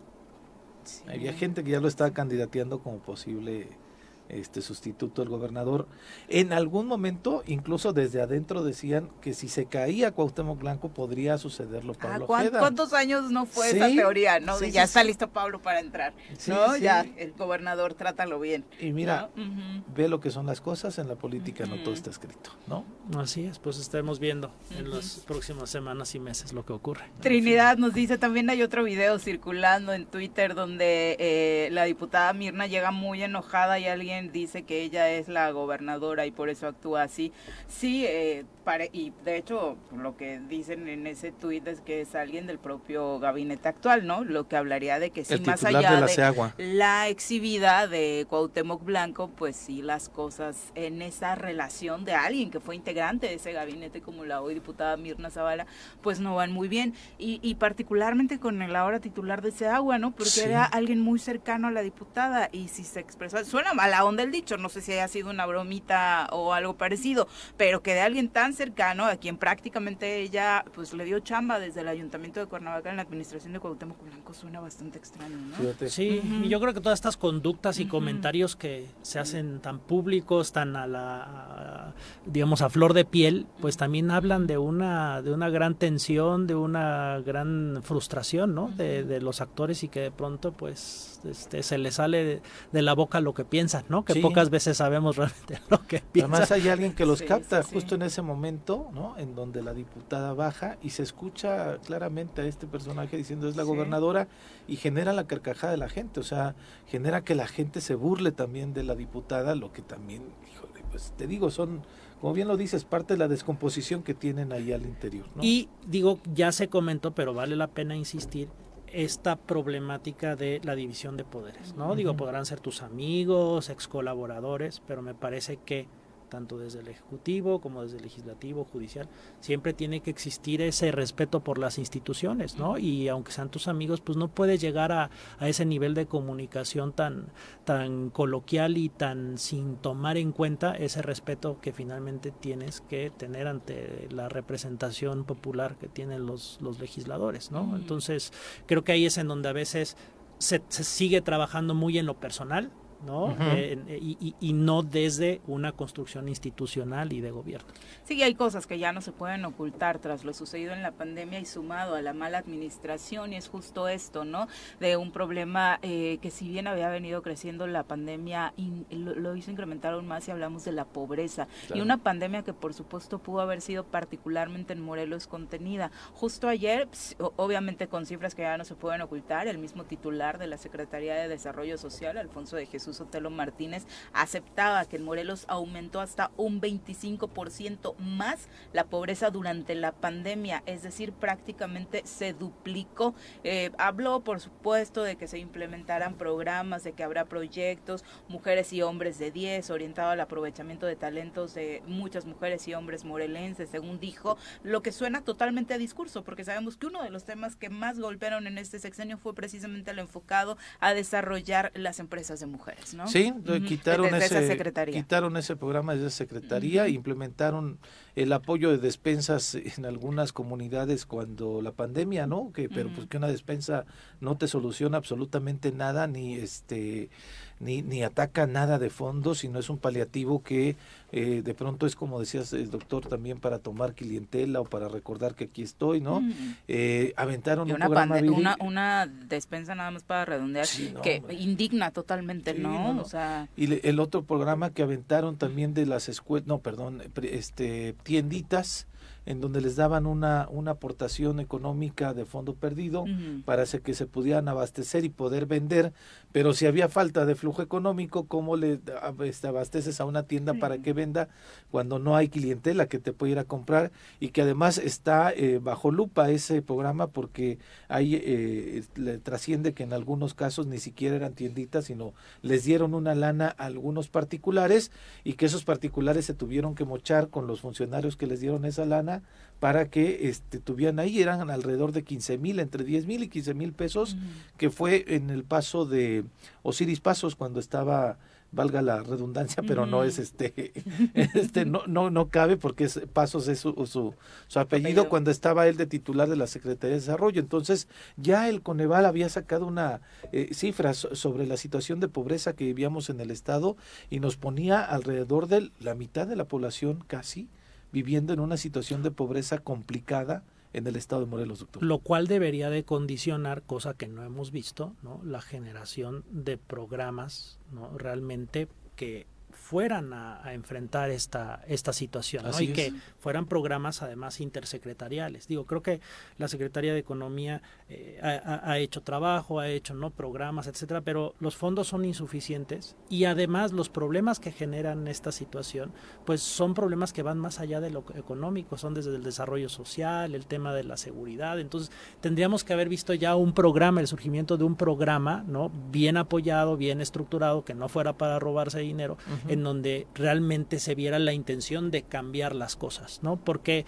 Había gente que ya lo estaba candidateando como posible este sustituto del gobernador. En algún momento, incluso desde adentro decían que si se caía Cuauhtémoc Blanco podría sucederlo ah, Pablo ¿Cuántos años no fue esa teoría, no? ya está listo Pablo para entrar, ¿no? Ya el gobernador trátalo bien. Y mira, ve lo que son las cosas en la política, no todo está escrito, ¿no? Así es, pues estaremos viendo en las próximas semanas y meses lo que ocurre. Trinidad nos dice, también hay otro video circulando en Twitter donde eh, la diputada Mirna llega muy enojada y alguien dice que ella es la gobernadora y por eso actúa así. Sí, eh, y de hecho lo que dicen en ese tuit es que es alguien del propio gabinete actual, ¿no? Lo que hablaría de que sí, más allá de, la, exhibida de Cuauhtémoc Blanco, pues sí las cosas en esa relación de alguien que fue integrante de ese gabinete como la hoy diputada Mirna Zavala, pues no van muy bien. Y, particularmente con el ahora titular de Seagua, ¿no? Porque era alguien muy cercano a la diputada y si se expresó, suena mala onda el dicho, no sé si haya sido una bromita o algo parecido, pero que de alguien tan cercano, a quien prácticamente ella pues le dio chamba desde el Ayuntamiento de Cuernavaca en la administración de Cuauhtémoc Blanco, suena bastante extraño, ¿no? Sí, y yo creo que todas estas conductas y comentarios que se hacen tan públicos, tan a la, digamos, a flor de piel, pues también hablan de una, de una gran tensión, de una gran frustración, ¿no? De, de los actores y que de pronto, pues, este, se les sale de, la boca lo que piensan, ¿no? Que pocas veces sabemos realmente lo que piensan. Además hay alguien que los capta justo en ese momento ¿no? En donde la diputada baja y se escucha claramente a este personaje diciendo es la gobernadora y genera la carcajada de la gente, o sea, genera que la gente se burle también de la diputada, lo que también, híjole, pues te digo, son como bien lo dices, parte de la descomposición que tienen ahí al interior. Y digo, ya se comentó, pero vale la pena insistir, esta problemática de la división de poderes, ¿no? Digo, podrán ser tus amigos, ex colaboradores, pero me parece que tanto desde el Ejecutivo como desde el Legislativo, Judicial, siempre tiene que existir ese respeto por las instituciones, ¿no? Y aunque sean tus amigos, pues no puedes llegar a, a ese nivel de comunicación tan, tan coloquial y tan sin tomar en cuenta ese respeto que finalmente tienes que tener ante la representación popular que tienen los, los legisladores, ¿no? Entonces, creo que ahí es en donde a veces se, se sigue trabajando muy en lo personal, ¿no? Eh, y, y, no desde una construcción institucional y de gobierno. Sí, hay cosas que ya no se pueden ocultar tras lo sucedido en la pandemia y sumado a la mala administración, y es justo esto, ¿no? De un problema eh, que si bien había venido creciendo la pandemia, lo, hizo incrementar aún más si hablamos de la pobreza. Y una pandemia que por supuesto pudo haber sido particularmente en Morelos contenida. Justo ayer, obviamente con cifras que ya no se pueden ocultar, el mismo titular de la Secretaría de Desarrollo Social, Alfonso de Jesús, Jesús Martínez, aceptaba que en Morelos aumentó hasta un 25% más la pobreza durante la pandemia, es decir, prácticamente se duplicó. Eh, habló, por supuesto, de que se implementarán programas, de que habrá proyectos, mujeres y hombres de 10, orientado al aprovechamiento de talentos de muchas mujeres y hombres morelenses, según dijo, lo que suena totalmente a discurso, porque sabemos que uno de los temas que más golpearon en este sexenio fue precisamente el enfocado a desarrollar las empresas de mujeres. Sí, quitaron, ese, quitaron ese programa de esa secretaría, implementaron el apoyo de despensas en algunas comunidades cuando la pandemia, ¿no? Que, pero pues que una despensa no te soluciona absolutamente nada, ni este ni, ni ataca nada de fondo, sino es un paliativo que eh, de pronto es como decías el doctor también para tomar clientela o para recordar que aquí estoy, ¿no? Eh, aventaron una, una, una, despensa nada más para redondear que indigna totalmente, ¿no? O sea... Y el otro programa que aventaron también de las escuelas, no, perdón, este tienditas en donde les daban una, una aportación económica de fondo perdido para que se pudieran abastecer y poder vender, pero si había falta de flujo económico, ¿cómo le este, abasteces a una tienda para que venda cuando no hay clientela que te pueda ir a comprar y que además está eh, bajo lupa ese programa porque ahí eh, le trasciende que en algunos casos ni siquiera eran tienditas, sino les dieron una lana a algunos particulares y que esos particulares se tuvieron que mochar con los funcionarios que les dieron esa lana para que este, tuvieran ahí, eran alrededor de 15 mil, entre 10 mil y 15 mil pesos, que fue en el paso de Osiris Pasos cuando estaba valga la redundancia, pero no es este, este no, no, no cabe porque es, Pasos es su, su, su apellido, cuando estaba él de titular de la Secretaría de Desarrollo. Entonces, ya el Coneval había sacado una eh, cifra sobre la situación de pobreza que vivíamos en el Estado y nos ponía alrededor de la mitad de la población casi viviendo en una situación de pobreza complicada en el estado de Morelos, doctor. Lo cual debería de condicionar, cosa que no hemos visto, ¿no? la generación de programas ¿no? realmente que fueran a, enfrentar esta, esta situación y que fueran programas además intersecretariales. Digo, creo que la Secretaría de Economía eh, ha, hecho trabajo, ha hecho no programas, etcétera, pero los fondos son insuficientes y además los problemas que generan esta situación, pues son problemas que van más allá de lo económico, son desde el desarrollo social, el tema de la seguridad. Entonces, tendríamos que haber visto ya un programa, el surgimiento de un programa, ¿no? Bien apoyado, bien estructurado, que no fuera para robarse dinero en donde realmente se viera la intención de cambiar las cosas, ¿no? Porque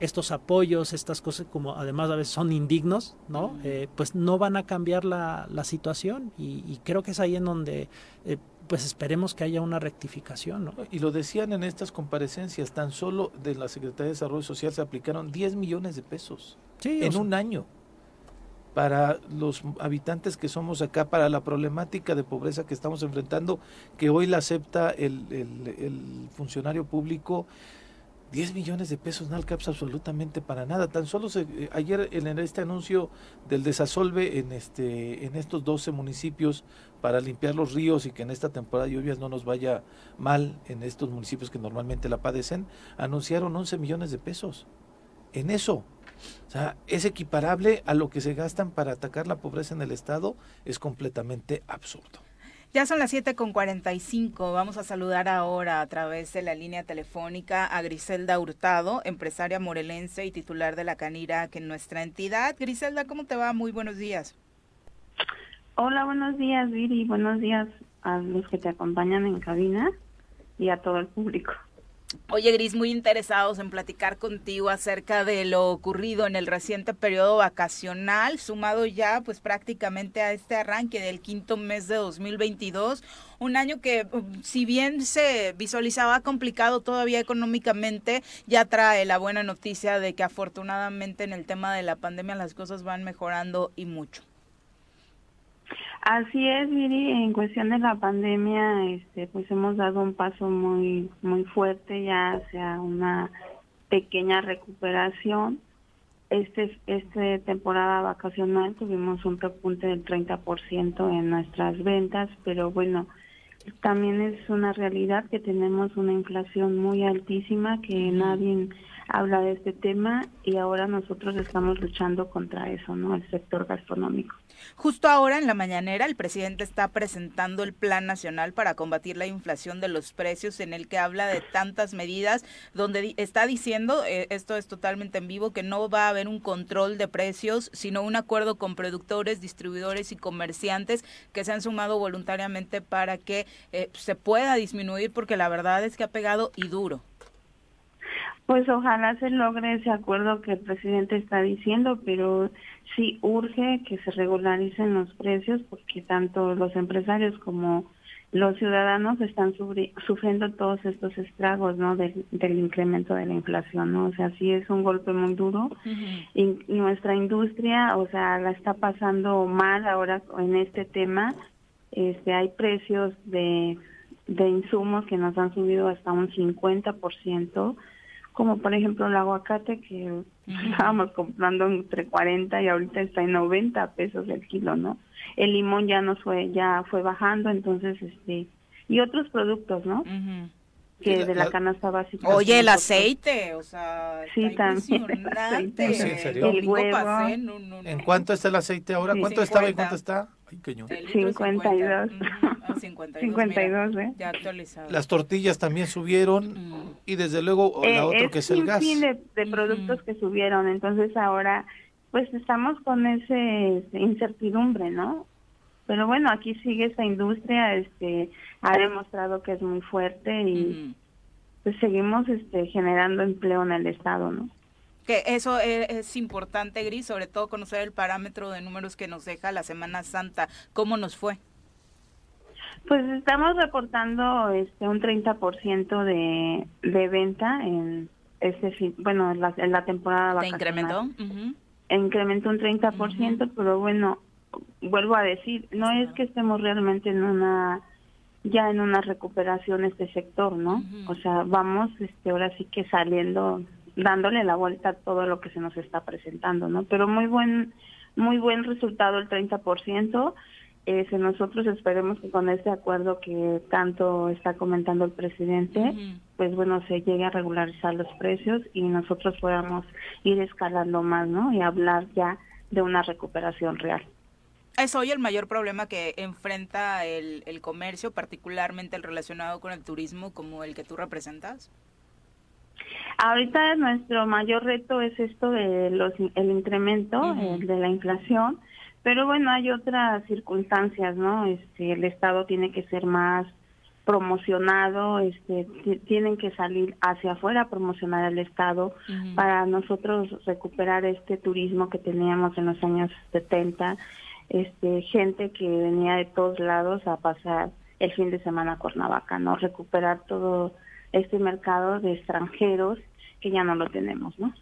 estos apoyos, estas cosas como además a veces son indignos, ¿no? Eh, pues no van a cambiar la, situación y, creo que es ahí en donde eh, pues esperemos que haya una rectificación, ¿no? Y lo decían en estas comparecencias, tan solo de la Secretaría de Desarrollo Social se aplicaron 10 millones de pesos en un año para los habitantes que somos acá, para la problemática de pobreza que estamos enfrentando, que hoy la acepta el, el, funcionario público. 10 millones de pesos no alcanza absolutamente para nada. Tan solo se, eh, ayer en este anuncio del desasolve en, este, en estos 12 municipios para limpiar los ríos y que en esta temporada de lluvias no nos vaya mal en estos municipios que normalmente la padecen, anunciaron 11 millones de pesos. En eso, o sea, es equiparable a lo que se gastan para atacar la pobreza en el Estado, es completamente absurdo. Ya son las 7 con 45. Vamos a saludar ahora a través de la línea telefónica a Griselda Hurtado, empresaria morelense y titular de la Canira, que en nuestra entidad. Griselda, ¿cómo te va? Muy buenos días. Hola, buenos días, Viri. Buenos días a los que te acompañan en cabina y a todo el público. Oye, Gris, muy interesados en platicar contigo acerca de lo ocurrido en el reciente periodo vacacional, sumado ya pues prácticamente a este arranque del quinto mes de 2022, un año que um, si bien se visualizaba complicado todavía económicamente, ya trae la buena noticia de que afortunadamente en el tema de la pandemia las cosas van mejorando y mucho. Así es, Viri, en cuestión de la pandemia, este, pues hemos dado un paso muy, muy fuerte ya hacia una pequeña recuperación. Este, este temporada vacacional tuvimos un repunte del 30% en nuestras ventas, pero bueno, también es una realidad que tenemos una inflación muy altísima, que nadie habla de este tema y ahora nosotros estamos luchando contra eso, ¿no? El sector gastronómico. Justo ahora en la mañanera el presidente está presentando el Plan Nacional para combatir la inflación de los precios en el que habla de tantas medidas donde está diciendo, eh, esto es totalmente en vivo, que no va a haber un control de precios, sino un acuerdo con productores, distribuidores y comerciantes que se han sumado voluntariamente para que eh, se pueda disminuir porque la verdad es que ha pegado y duro. Pues ojalá se logre ese acuerdo que el presidente está diciendo, pero sí urge que se regularicen los precios porque tanto los empresarios como los ciudadanos están sufriendo todos estos estragos no del, incremento de la inflación no o sea sí es un golpe muy duro. Y nuestra industria o sea la está pasando mal ahora en este tema. Este hay precios de de insumos que nos han subido hasta un 50% como por ejemplo el aguacate que estábamos comprando entre 40 y ahorita está en 90 pesos el kilo, ¿no? El limón ya no fue ya fue bajando, entonces este y otros productos, ¿no? que de la, canasta básica. Oye, el aceite, o sea, sí, también. El huevo. ¿En cuánto está el aceite ahora? ¿Cuánto estaba y cuánto está? Ay, 52. 52. ¿eh? Ya actualizado. Las tortillas también subieron y desde luego la eh, otra que es el gas. fin de, de productos que subieron, entonces ahora pues estamos con ese incertidumbre, ¿no? Pero bueno, aquí sigue esta industria, este, ha demostrado que es muy fuerte y pues seguimos este, generando empleo en el estado, ¿no? Que eso e, es, importante, Gris, sobre todo conocer el parámetro de números que nos deja la Semana Santa. ¿Cómo nos fue? Pues estamos reportando este un 30% de, de venta en este fin, bueno, en la, en la temporada vacacional. ¿Se incrementó? Incrementó un 30%, pero bueno, vuelvo a decir, no es que estemos realmente en una ya en una recuperación este sector, ¿no? O sea, vamos este ahora sí que saliendo dándole la vuelta a todo lo que se nos está presentando, ¿no? Pero muy buen muy buen resultado el 30%. Eh, nosotros esperemos que con este acuerdo que tanto está comentando el presidente, pues bueno, se llegue a regularizar los precios y nosotros podamos ir escalando más, ¿no? Y hablar ya de una recuperación real. ¿Es hoy el mayor problema que enfrenta el, el comercio, particularmente el relacionado con el turismo como el que tú representas? Ahorita nuestro mayor reto es esto de los el incremento de la inflación, pero bueno, hay otras circunstancias, ¿no? Este el Estado tiene que ser más promocionado, este tienen que salir hacia afuera a promocionar al Estado para nosotros recuperar este turismo que teníamos en los años 70 este, gente que venía de todos lados a pasar el fin de semana a Cuernavaca, ¿no? Recuperar todo este mercado de extranjeros que ya no lo tenemos, ¿no?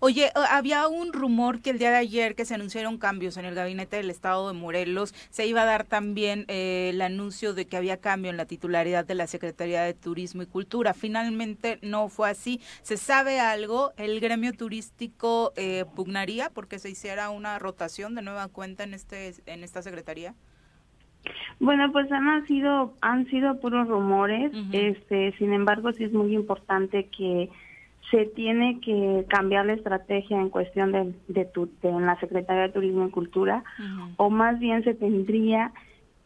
Oye, eh, había un rumor que el día de ayer que se anunciaron cambios en el gabinete del Estado de Morelos, se iba a dar también eh, el anuncio de que había cambio en la titularidad de la Secretaría de Turismo y Cultura. Finalmente no fue así. ¿Se sabe algo? ¿El gremio turístico eh, pugnaría porque se hiciera una rotación de nueva cuenta en, este, en esta Secretaría? Bueno, pues han sido han sido puros rumores. Este, sin embargo, sí es muy importante que se tiene que cambiar la estrategia en cuestión de, de, en la Secretaría de Turismo y Cultura, o más bien se tendría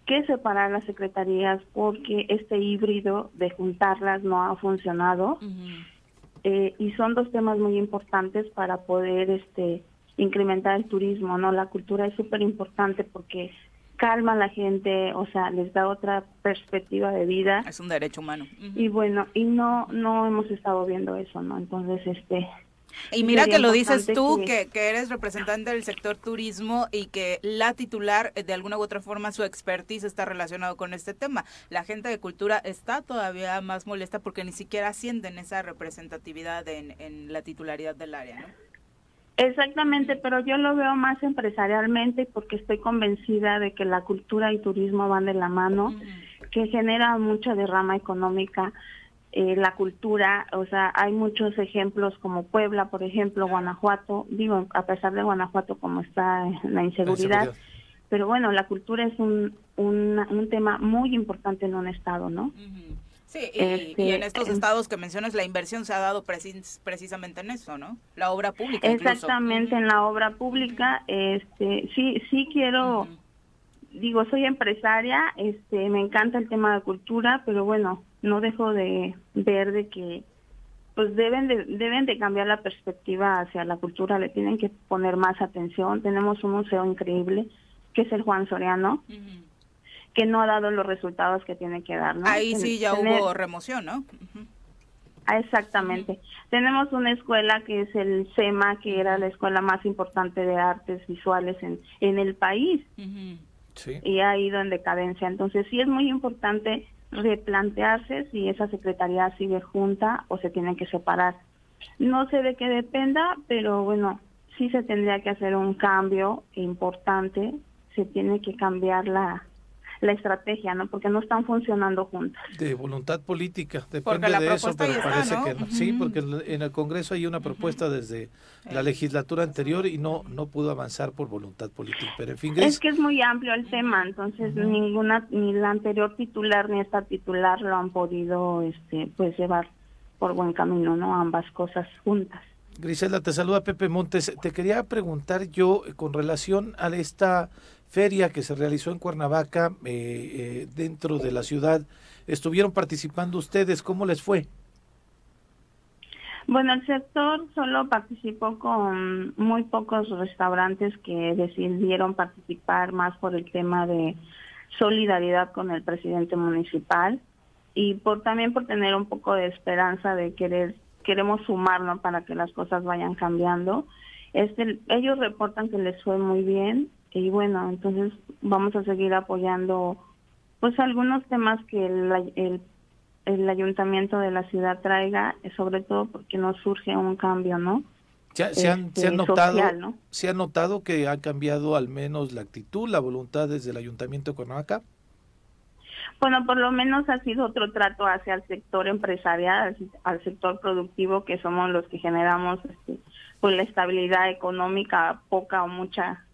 que separar las secretarías porque este híbrido de juntarlas no ha funcionado eh, y son dos temas muy importantes para poder este incrementar el turismo, ¿no? La cultura es súper importante porque calma a la gente, o sea, les da otra perspectiva de vida. Es un derecho humano. Y bueno, y no no hemos estado viendo eso, ¿no? Entonces, este y mira que lo dices tú, que, que, eres representante del sector turismo y que la titular, eh, de alguna u otra forma, su expertise está relacionado con este tema. La gente de cultura está todavía más molesta porque ni siquiera ascienden esa representatividad en, en la titularidad del área, ¿no? Exactamente, pero yo lo veo más empresarialmente porque estoy convencida de que la cultura y turismo van de la mano, que genera mucha derrama económica. Eh, la cultura, o sea, hay muchos ejemplos como Puebla, por ejemplo, Guanajuato, digo, a pesar de Guanajuato como está la inseguridad, pero bueno, la cultura es un, un, un tema muy importante en un estado, ¿no? Sí, y, este, en estos estados que mencionas, la inversión se ha dado precisamente en eso, ¿no? La obra pública. Exactamente, en la obra pública. este Sí, sí quiero, digo, soy empresaria, este me encanta el tema de cultura, pero bueno, no dejo de ver de que pues deben de, deben de cambiar la perspectiva hacia la cultura, le tienen que poner más atención. Tenemos un museo increíble, que es el Juan Soriano que no ha dado los resultados que tiene que dar. ¿no? Ahí sí ya hubo remoción, ¿no? Ah, exactamente. Tenemos una escuela que es el SEMA, que era la escuela más importante de artes visuales en, en el país. sí. Y ha ido en decadencia. Entonces sí es muy importante replantearse si esa secretaría sigue junta o se tiene que separar. No sé de qué dependa, pero bueno, sí se tendría que hacer un cambio importante. Se tiene que cambiar la, la estrategia, ¿no? Porque no están funcionando juntas. De voluntad política, depende de eso, pero parece que no. Sí, porque en el Congreso hay una propuesta desde la legislatura anterior y no no pudo avanzar por voluntad política. Pero en fin, es que es muy amplio el tema, entonces ninguna ni la anterior titular ni esta titular lo han podido, este, pues llevar por buen camino, ¿no? Ambas cosas juntas. Griselda, te saluda Pepe Montes. Te quería preguntar yo eh, con relación a esta feria que se realizó en Cuernavaca, eh, eh, dentro de la ciudad. ¿Estuvieron participando ustedes? ¿Cómo les fue? Bueno, el sector solo participó con muy pocos restaurantes que decidieron participar más por el tema de solidaridad con el presidente municipal y por también por tener un poco de esperanza de querer queremos sumarnos para que las cosas vayan cambiando. Este, ellos reportan que les fue muy bien y bueno, entonces vamos a seguir apoyando pues algunos temas que el, el, ayuntamiento de la ciudad traiga, sobre todo porque nos surge un cambio, ¿no? ¿Se, han, se, han este, notado, ¿Se ha notado que ha cambiado al menos la actitud, la voluntad desde el ayuntamiento de Cuernavaca? Bueno, por lo menos ha sido otro trato hacia el sector empresarial, al sector productivo, que somos los que generamos este, pues la estabilidad económica, poca o mucha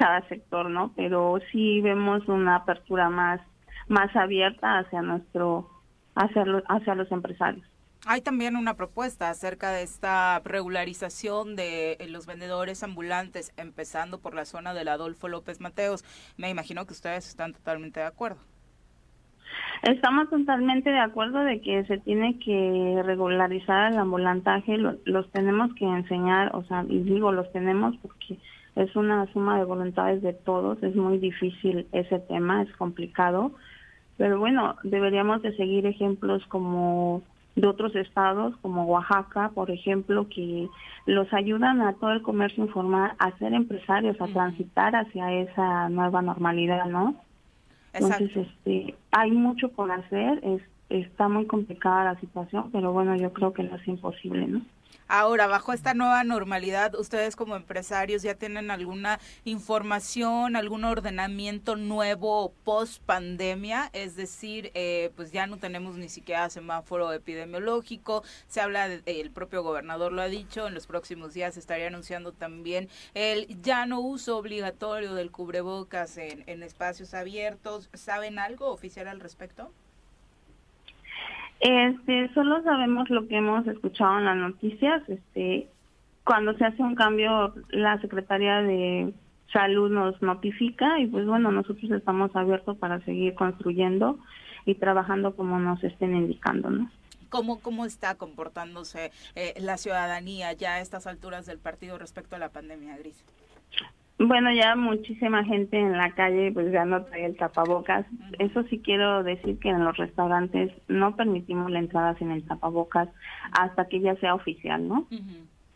cada sector, ¿no? Pero sí vemos una apertura más más abierta hacia nuestro hacia los, hacia los empresarios. Hay también una propuesta acerca de esta regularización de eh, los vendedores ambulantes, empezando por la zona del Adolfo López Mateos. Me imagino que ustedes están totalmente de acuerdo. Estamos totalmente de acuerdo de que se tiene que regularizar el ambulantaje, los tenemos que enseñar, o sea, y digo los tenemos porque es una suma de voluntades de todos, es muy difícil ese tema, es complicado, pero bueno, deberíamos de seguir ejemplos como de otros estados, como Oaxaca, por ejemplo, que los ayudan a todo el comercio informal a ser empresarios, a transitar hacia esa nueva normalidad, ¿no? Entonces, este, hay mucho por hacer, es, está muy complicada la situación, pero bueno, yo creo que no es imposible, ¿no? Ahora, bajo esta nueva normalidad, ustedes como empresarios ya tienen alguna información, algún ordenamiento nuevo post pandemia, es decir, eh, pues ya no tenemos ni siquiera semáforo epidemiológico, se habla, el propio gobernador lo ha dicho, en los próximos días estaría anunciando también el ya no uso obligatorio del cubrebocas en espacios abiertos. ¿Saben algo oficial al respecto? Este, solo sabemos lo que hemos escuchado en las noticias. Este, cuando se hace un cambio, la Secretaría de Salud nos notifica y pues bueno, nosotros estamos abiertos para seguir construyendo y trabajando como nos estén indicando, ¿no? ¿Cómo, cómo está comportándose eh, la ciudadanía ya a estas alturas del partido respecto a la pandemia, Gris? Bueno, ya muchísima gente en la calle pues ya no trae el tapabocas. Eso sí quiero decir que en los restaurantes no permitimos la entrada sin el tapabocas hasta que ya sea oficial, ¿no?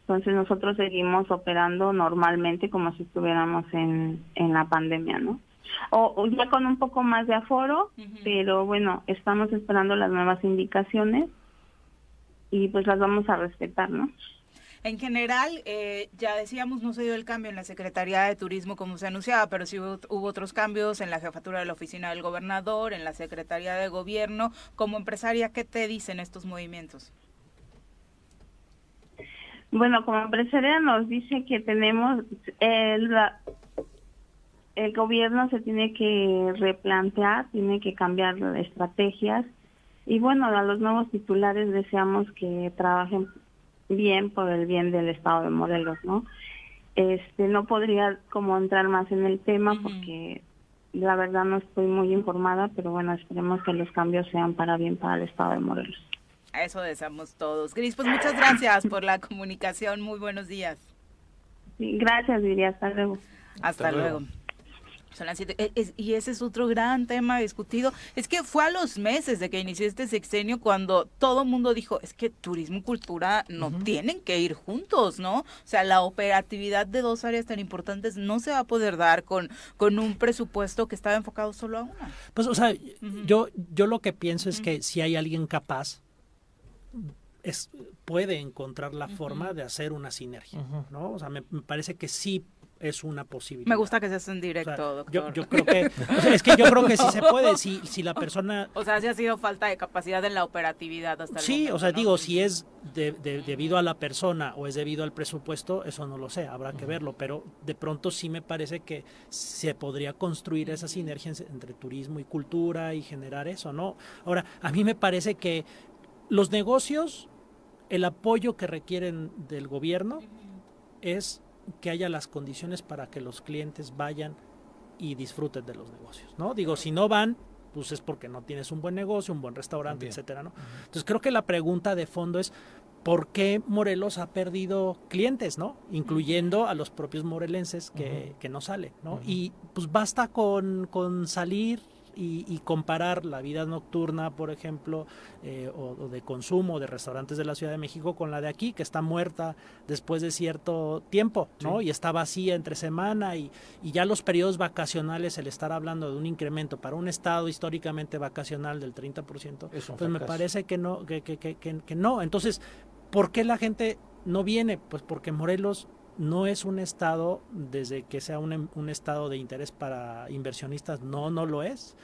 Entonces nosotros seguimos operando normalmente como si estuviéramos en, en la pandemia, ¿no? O, ya con un poco más de aforo, pero bueno, estamos esperando las nuevas indicaciones y pues las vamos a respetar, ¿no? En general, eh, ya decíamos, no se dio el cambio en la Secretaría de Turismo como se anunciaba, pero sí hubo, otros cambios en la jefatura de la oficina del gobernador, en la Secretaría de Gobierno. Como empresaria, ¿qué te dicen estos movimientos? Bueno, como empresaria nos dice que tenemos el, el gobierno se tiene que replantear, tiene que cambiar estrategias y bueno, a los nuevos titulares deseamos que trabajen bien por el bien del Estado de Morelos, ¿no? Este, no podría como entrar más en el tema porque la verdad no estoy muy informada, pero bueno, esperemos que los cambios sean para bien para el Estado de Morelos. A eso deseamos todos. Gris, pues muchas gracias por la comunicación. Muy buenos días. gracias, diría. Hasta luego. Hasta, luego. E, y ese es otro gran tema discutido. Es que fue a los meses de que inició este sexenio cuando todo el mundo dijo, es que turismo y cultura no tienen que ir juntos, ¿no? O sea, la operatividad de dos áreas tan importantes no se va a poder dar con, con un presupuesto que estaba enfocado solo a una. Pues, o sea, yo, yo lo que pienso es que si hay alguien capaz, es, puede encontrar la forma de hacer una sinergia, ¿no? O sea, me, me parece que sí es una posibilidad. Me gusta que seas en directo, doctor. Yo, creo que, es que yo creo que sí se puede, si, si la persona... O sea, si ha sido falta de capacidad en la operatividad hasta el Sí, o sea, digo, si es debido a la persona o es debido al presupuesto, eso no lo sé, habrá que verlo, pero de pronto sí me parece que se podría construir esa sinergia entre turismo y cultura y generar eso, ¿no? Ahora, a mí me parece que los negocios, el apoyo que requieren del gobierno es que haya las condiciones para que los clientes vayan y disfruten de los negocios, ¿no? Digo, si no van, pues es porque no tienes un buen negocio, un buen restaurante, etcétera, ¿no? Entonces creo que la pregunta de fondo es ¿por qué Morelos ha perdido clientes, ¿no? Incluyendo a los propios morelenses que, que no salen, ¿no? Y pues basta con, con salir y, comparar la vida nocturna, por ejemplo, eh, o, de consumo de restaurantes de la Ciudad de México con la de aquí, que está muerta después de cierto tiempo, ¿no? Y está vacía entre semana y, y, ya los periodos vacacionales, el estar hablando de un incremento para un estado históricamente vacacional del 30%, pues me parece que no, que, que, que, que no. Entonces, ¿por qué la gente no viene? Pues porque Morelos no es un estado, desde que sea un, un, estado de interés para inversionistas, no, no lo es.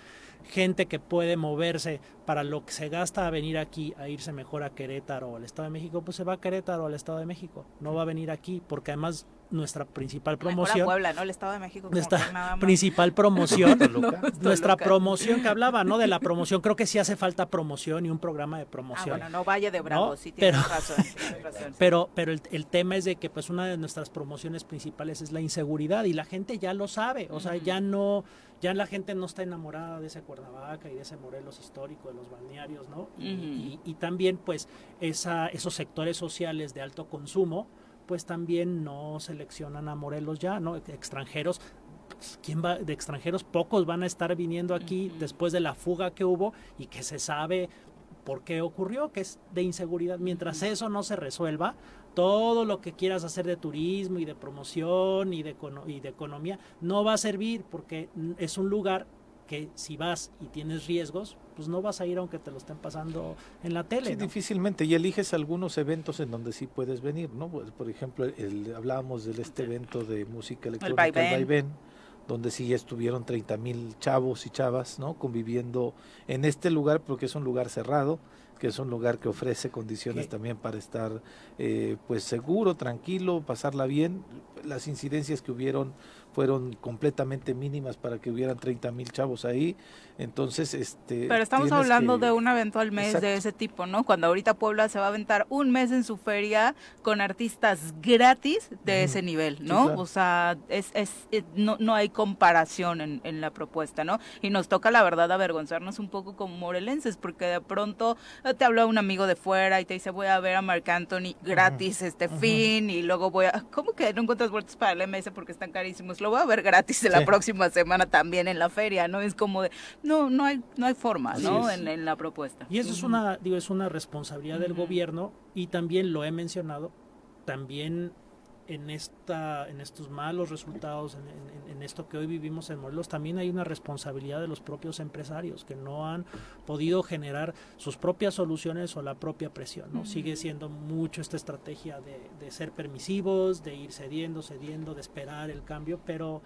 Gente que puede moverse para lo que se gasta a venir aquí, a irse mejor a Querétaro o al Estado de México, pues se va a Querétaro o al Estado de México. No va a venir aquí, porque además nuestra principal promoción. Puebla, ¿no? El Estado de México. nuestra principal promoción. nuestra promoción que hablaba, ¿no? De la promoción. Creo que sí hace falta promoción y un programa de promoción. Ah, bueno, no vaya de Bravo, sí pero, razón, Pero, pero el, el, tema es de que pues una de nuestras promociones principales es la inseguridad y la gente ya lo sabe. O sea, ya no, ya la gente no está enamorada de ese Cuernavaca y de ese Morelos histórico, de los balnearios, ¿no? y, y, también pues esa, esos sectores sociales de alto consumo pues también no seleccionan a Morelos ya, ¿no? Extranjeros, pues, ¿quién va? De extranjeros, pocos van a estar viniendo aquí después de la fuga que hubo y que se sabe por qué ocurrió, que es de inseguridad. Mientras eso no se resuelva, todo lo que quieras hacer de turismo y de promoción y de, y de economía no va a servir porque es un lugar que si vas y tienes riesgos, pues no vas a ir aunque te lo estén pasando en la tele. Sí, difícilmente. Y eliges algunos eventos en donde sí puedes venir, ¿no? Pues, por ejemplo, el, hablábamos de este evento de música electrónica, el Vaivén, donde sí estuvieron 30 mil chavos y chavas, ¿no? Conviviendo en este lugar, porque es un lugar cerrado, que es un lugar que ofrece condiciones también para estar eh, pues seguro, tranquilo, pasarla bien. Las incidencias que hubieron fueron completamente mínimas para que hubieran 30 mil chavos ahí. Entonces, este... Pero estamos hablando de un evento al mes de ese tipo, ¿no? Cuando ahorita Puebla se va a aventar un mes en su feria con artistas gratis de ese nivel, ¿no? O sea, es, es, eh, no, no hay comparación en, en, la propuesta, ¿no? Y nos toca, la verdad, avergonzarnos un poco como morelenses, porque de pronto eh, te habla un amigo de fuera y te dice, voy a ver a Marc Anthony gratis este fin, y luego voy a... ¿Cómo que no encuentras vueltas para el MS porque están carísimos? Lo voy a ver gratis de la próxima semana también en la feria, ¿no? Es como de no, no hay, no hay forma, ¿no? En, la propuesta. Y eso es una, digo, es una responsabilidad del gobierno y también lo he mencionado, también en esta, en estos malos resultados, en, esto que hoy vivimos en Morelos, también hay una responsabilidad de los propios empresarios que no han podido generar sus propias soluciones o la propia presión. ¿no? Sigue siendo mucho esta estrategia de, de ser permisivos, de ir cediendo, cediendo, de esperar el cambio, pero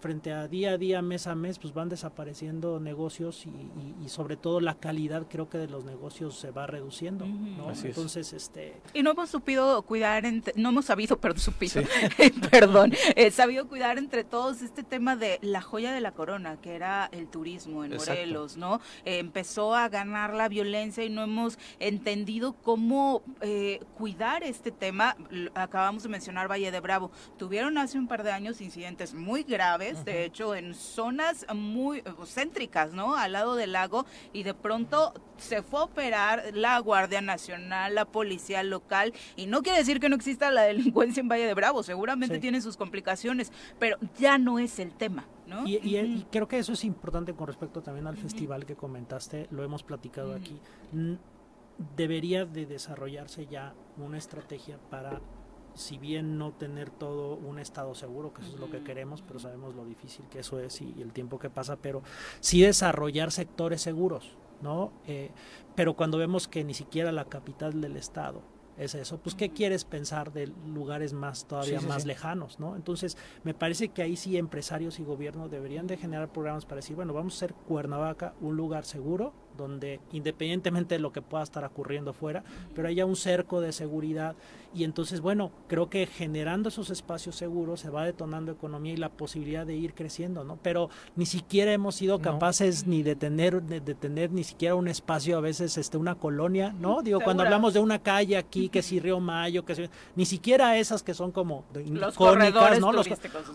frente a día a día, mes a mes, pues van desapareciendo negocios y, sobre todo la calidad creo que de los negocios se va reduciendo. Entonces, este... Y no hemos supido cuidar, entre, no hemos sabido, perdón, supido, perdón, eh, sabido cuidar entre todos este tema de la joya de la corona, que era el turismo en Morelos, ¿no? Eh, empezó a ganar la violencia y no hemos entendido cómo eh, cuidar este tema. Acabamos de mencionar Valle de Bravo. Tuvieron hace un par de años incidentes muy graves de hecho, en zonas muy céntricas, ¿no? Al lado del lago, y de pronto se fue a operar la Guardia Nacional, la policía local, y no quiere decir que no exista la delincuencia en Valle de Bravo, seguramente tiene sus complicaciones, pero ya no es el tema. ¿no? Y, creo que eso es importante con respecto también al festival que comentaste, lo hemos platicado aquí. Debería de desarrollarse ya una estrategia para si bien no tener todo un estado seguro, que eso es lo que queremos, pero sabemos lo difícil que eso es y, el tiempo que pasa, pero sí desarrollar sectores seguros, ¿no? Eh, pero cuando vemos que ni siquiera la capital del estado es eso. Pues, ¿qué quieres pensar de lugares más todavía más lejanos, ¿no? Entonces, me parece que ahí sí empresarios y gobierno deberían de generar programas para decir, bueno, vamos a hacer Cuernavaca un lugar seguro, donde independientemente de lo que pueda estar ocurriendo fuera, pero haya un cerco de seguridad y entonces, bueno, creo que generando esos espacios seguros se va detonando economía y la posibilidad de ir creciendo, ¿no? Pero ni siquiera hemos sido capaces ni de tener, de, tener ni siquiera un espacio, a veces este, una colonia, ¿no? Digo, cuando hablamos de una calle aquí, que si Río Mayo, que si, ni siquiera esas que son como los corredores ¿no?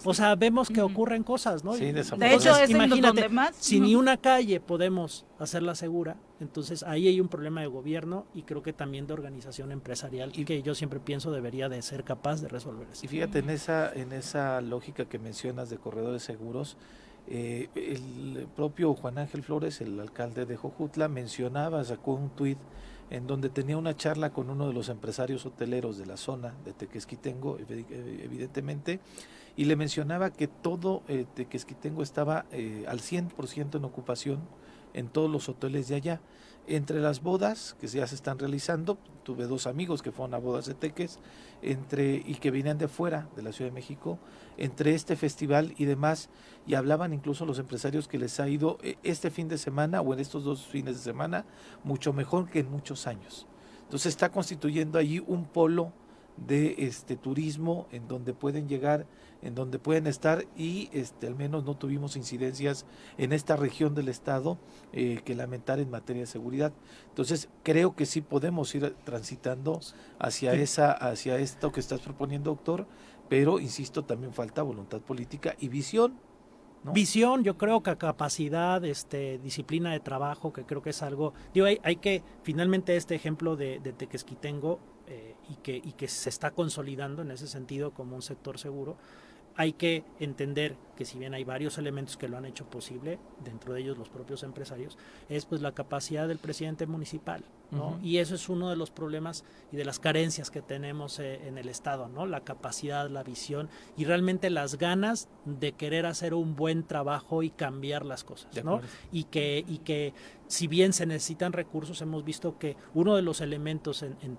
o sea, vemos que ocurren cosas, ¿no? de hecho, es imagínate, si ni una calle podemos hacerla segura, entonces ahí hay un problema de gobierno y creo que también de organización empresarial y que yo siempre pienso debería de ser capaz de resolver eso. Y fíjate en esa, en esa lógica que mencionas de corredores seguros, eh, el propio Juan Ángel Flores, el alcalde de Jojutla, mencionaba, sacó un tuit en donde tenía una charla con uno de los empresarios hoteleros de la zona de Tequesquitengo, evidentemente, y le mencionaba que todo eh, Tequesquitengo estaba eh, al 100% en ocupación en todos los hoteles de allá. Entre las bodas que ya se están realizando, tuve dos amigos que fueron a bodas de Teques entre, y que venían de fuera de la Ciudad de México, entre este festival y demás, y hablaban incluso los empresarios que les ha ido eh, este fin de semana o en estos dos fines de semana mucho mejor que en muchos años. Entonces está constituyendo allí un polo de este turismo en donde pueden llegar en donde pueden estar y este, al menos no tuvimos incidencias en esta región del estado eh, que lamentar en materia de seguridad. Entonces creo que sí podemos ir transitando hacia esa, hacia esto que estás proponiendo, doctor, pero insisto también falta voluntad política y visión. Visión, yo creo que capacidad, este, disciplina de trabajo, que creo que es algo. Digo, hay, hay que, finalmente, este ejemplo de, de Tequesquitengo eh, y, que, y que se está consolidando en ese sentido como un sector seguro, hay que entender que si bien hay varios elementos que lo han hecho posible, dentro de ellos los propios empresarios, es pues la capacidad del presidente municipal, ¿no? Y eso es uno de los problemas y de las carencias que tenemos eh, en el Estado, ¿no? La capacidad, la visión y realmente las ganas de querer hacer un buen trabajo y cambiar las cosas, ¿no? Y que, y que si bien se necesitan recursos, hemos visto que uno de los elementos en, en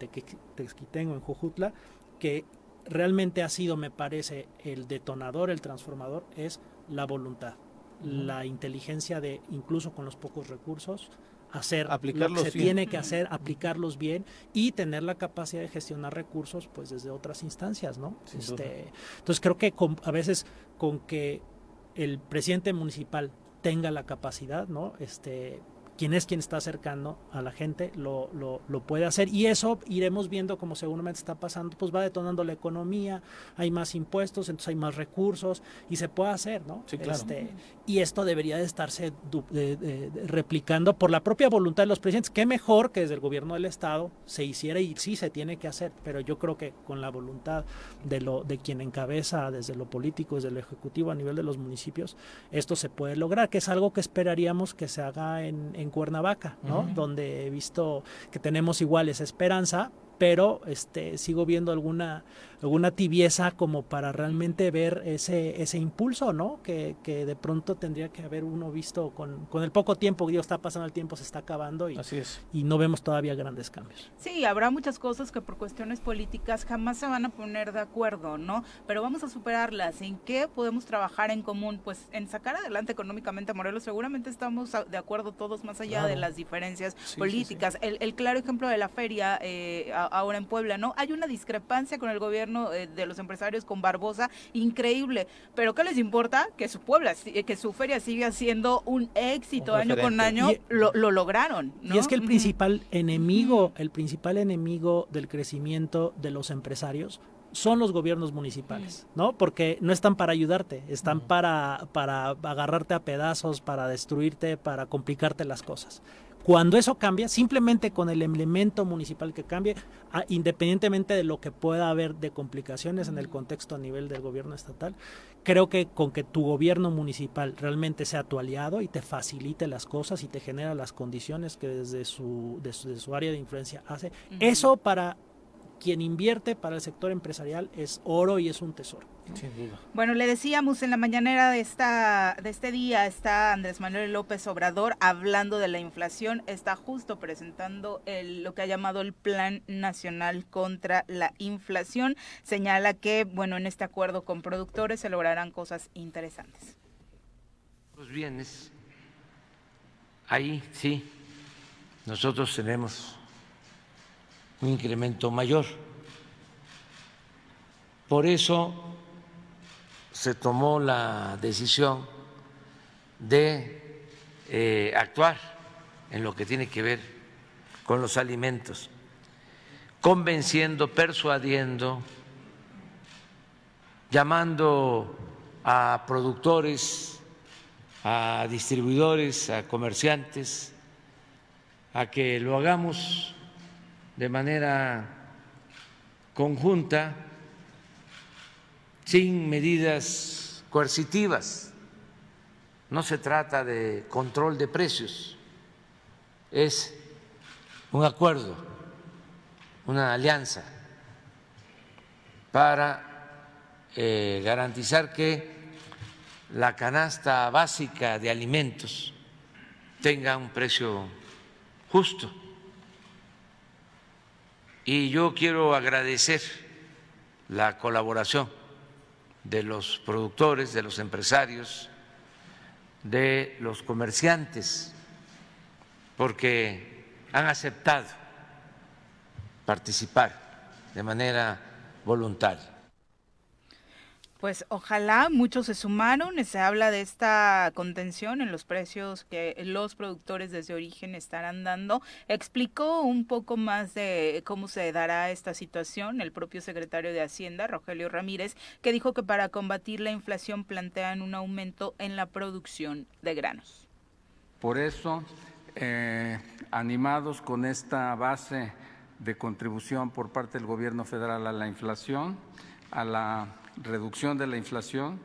en Jujutla, que realmente ha sido, me parece, el detonador, el transformador, es la voluntad, la inteligencia de, incluso con los pocos recursos, hacer lo que se tiene que hacer, aplicarlos bien y tener la capacidad de gestionar recursos pues desde otras instancias, ¿no? Este, entonces creo que a veces con que el presidente municipal tenga la capacidad, ¿no? Este, quien es quien está acercando a la gente lo, lo, lo, puede hacer y eso iremos viendo como seguramente está pasando, pues va detonando la economía, hay más impuestos, entonces hay más recursos y se puede hacer, ¿no? Sí, claro. Este, y esto debería de estarse replicando por la propia voluntad de los presidentes. Qué mejor que desde el gobierno del estado se hiciera y sí se tiene que hacer, pero yo creo que con la voluntad de lo de quien encabeza desde lo político, desde lo ejecutivo a nivel de los municipios, esto se puede lograr, que es algo que esperaríamos que se haga en en Cuernavaca, ¿no? Donde he visto que tenemos igual esa esperanza, pero este sigo viendo alguna alguna tibieza como para realmente ver ese, ese impulso, ¿no? Que, que de pronto tendría que haber uno visto con, con el poco tiempo, Dios está pasando el tiempo, se está acabando y, Así es. y no vemos todavía grandes cambios. Sí, habrá muchas cosas que por cuestiones políticas jamás se van a poner de acuerdo, ¿no? Pero vamos a superarlas. ¿En qué podemos trabajar en común? Pues en sacar adelante económicamente a Morelos. Seguramente estamos de acuerdo todos más allá de las diferencias políticas. El, el, claro ejemplo de la feria eh, ahora en Puebla, ¿no? Hay una discrepancia con el gobierno eh, de los empresarios con Barbosa, increíble. Pero ¿qué les importa? Que su Puebla, que su feria siga siendo un éxito año con año, lo, lograron. Y es que el principal enemigo, el principal enemigo del crecimiento de los empresarios son los gobiernos municipales, ¿no? Porque no están para ayudarte, están para, para agarrarte a pedazos, para destruirte, para complicarte las cosas. Cuando eso cambia, simplemente con el elemento municipal que cambie, ah, independientemente de lo que pueda haber de complicaciones en el contexto a nivel del gobierno estatal, creo que con que tu gobierno municipal realmente sea tu aliado y te facilite las cosas y te genera las condiciones que desde su, su área de influencia hace, eso para quien invierte para el sector empresarial es oro y es un tesoro. Bueno, le decíamos en la mañanera de esta de este día está Andrés Manuel López Obrador hablando de la inflación, está justo presentando el, lo que ha llamado el Plan Nacional contra la Inflación. Señala que, bueno, en este acuerdo con productores se lograrán cosas interesantes. Los bienes, ahí sí, nosotros tenemos un incremento mayor. Por eso se tomó la decisión de eh, actuar en lo que tiene que ver con los alimentos, convenciendo, persuadiendo, llamando a productores, a distribuidores, a comerciantes, a que lo hagamos de manera conjunta sin medidas coercitivas. No se trata de control de precios, es un acuerdo, una alianza para eh, garantizar que la canasta básica de alimentos tenga un precio justo. Y yo quiero agradecer la colaboración de los productores, de los empresarios, de los comerciantes, porque han aceptado participar de manera voluntaria. Pues ojalá muchos se sumaron. Se habla de esta contención en los precios que los productores desde origen estarán dando. Explicó un poco más de cómo se dará esta situación el propio secretario de Hacienda, Rogelio Ramírez, que dijo que para combatir la inflación plantean un aumento en la producción de granos. Por eso, eh, animados con esta base de contribución por parte del gobierno federal a la inflación, a la reducción de la inflación,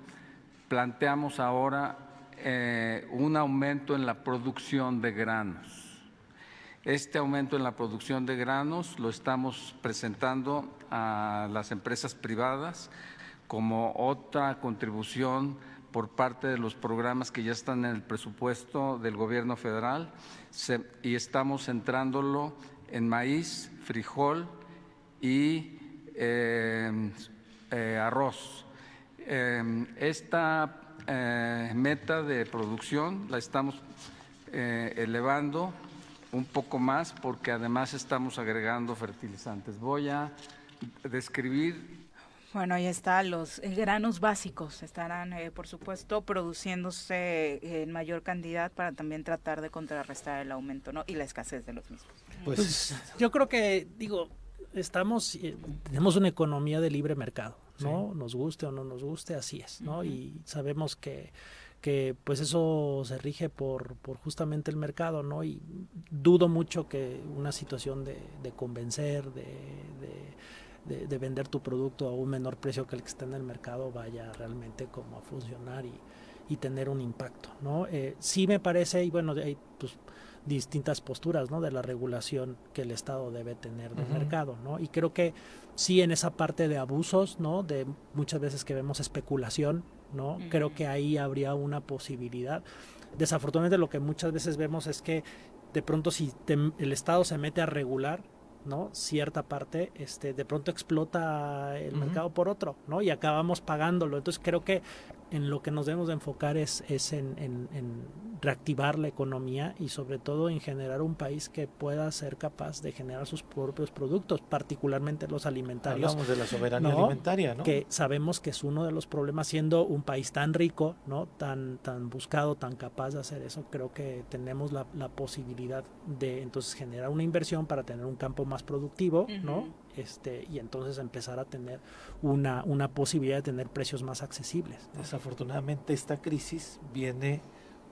planteamos ahora eh, un aumento en la producción de granos. Este aumento en la producción de granos lo estamos presentando a las empresas privadas como otra contribución por parte de los programas que ya están en el presupuesto del gobierno federal y estamos centrándolo en maíz, frijol y eh, eh, arroz. Em, esta eh, meta de producción la estamos eh, elevando un poco más porque además estamos agregando fertilizantes. Voy a describir bueno, ahí está, los granos básicos estarán, por supuesto, produciéndose en mayor cantidad para también tratar de contrarrestar el aumento ¿no? y la escasez de los mismos. Pues, pues yo creo que, digo, estamos, eh, tenemos una economía de libre mercado, ¿no? Nos guste o no nos guste, así es, ¿no? Y sabemos que, que pues eso se rige por, por justamente el mercado, ¿no? Y dudo mucho que una situación de, de convencer, de, de, de, vender tu producto a un menor precio que el que está en el mercado vaya realmente como a funcionar y, y tener un impacto, ¿no? Eh, sí me parece, y bueno, pues distintas posturas ¿no? de la regulación que el Estado debe tener del mercado. ¿no? Y creo que sí en esa parte de abusos, ¿no? de muchas veces que vemos especulación, ¿no? creo que ahí habría una posibilidad. Desafortunadamente lo que muchas veces vemos es que de pronto si el Estado se mete a regular, ¿no? cierta parte, este, de pronto explota el mercado por otro, ¿no? Y acabamos pagándolo. Entonces creo que en lo que nos debemos de enfocar es, es en, reactivar la economía y sobre todo en generar un país que pueda ser capaz de generar sus propios productos, particularmente los alimentarios. Hablamos de la soberanía alimentaria, ¿no? Que sabemos que es uno de los problemas, siendo un país tan rico, ¿no? Tan, tan buscado, tan capaz de hacer eso, creo que tenemos la, la posibilidad de entonces generar una inversión para tener un campo más productivo, ¿no? Este, y entonces empezar a tener una, una posibilidad de tener precios más accesibles. Desafortunadamente esta crisis viene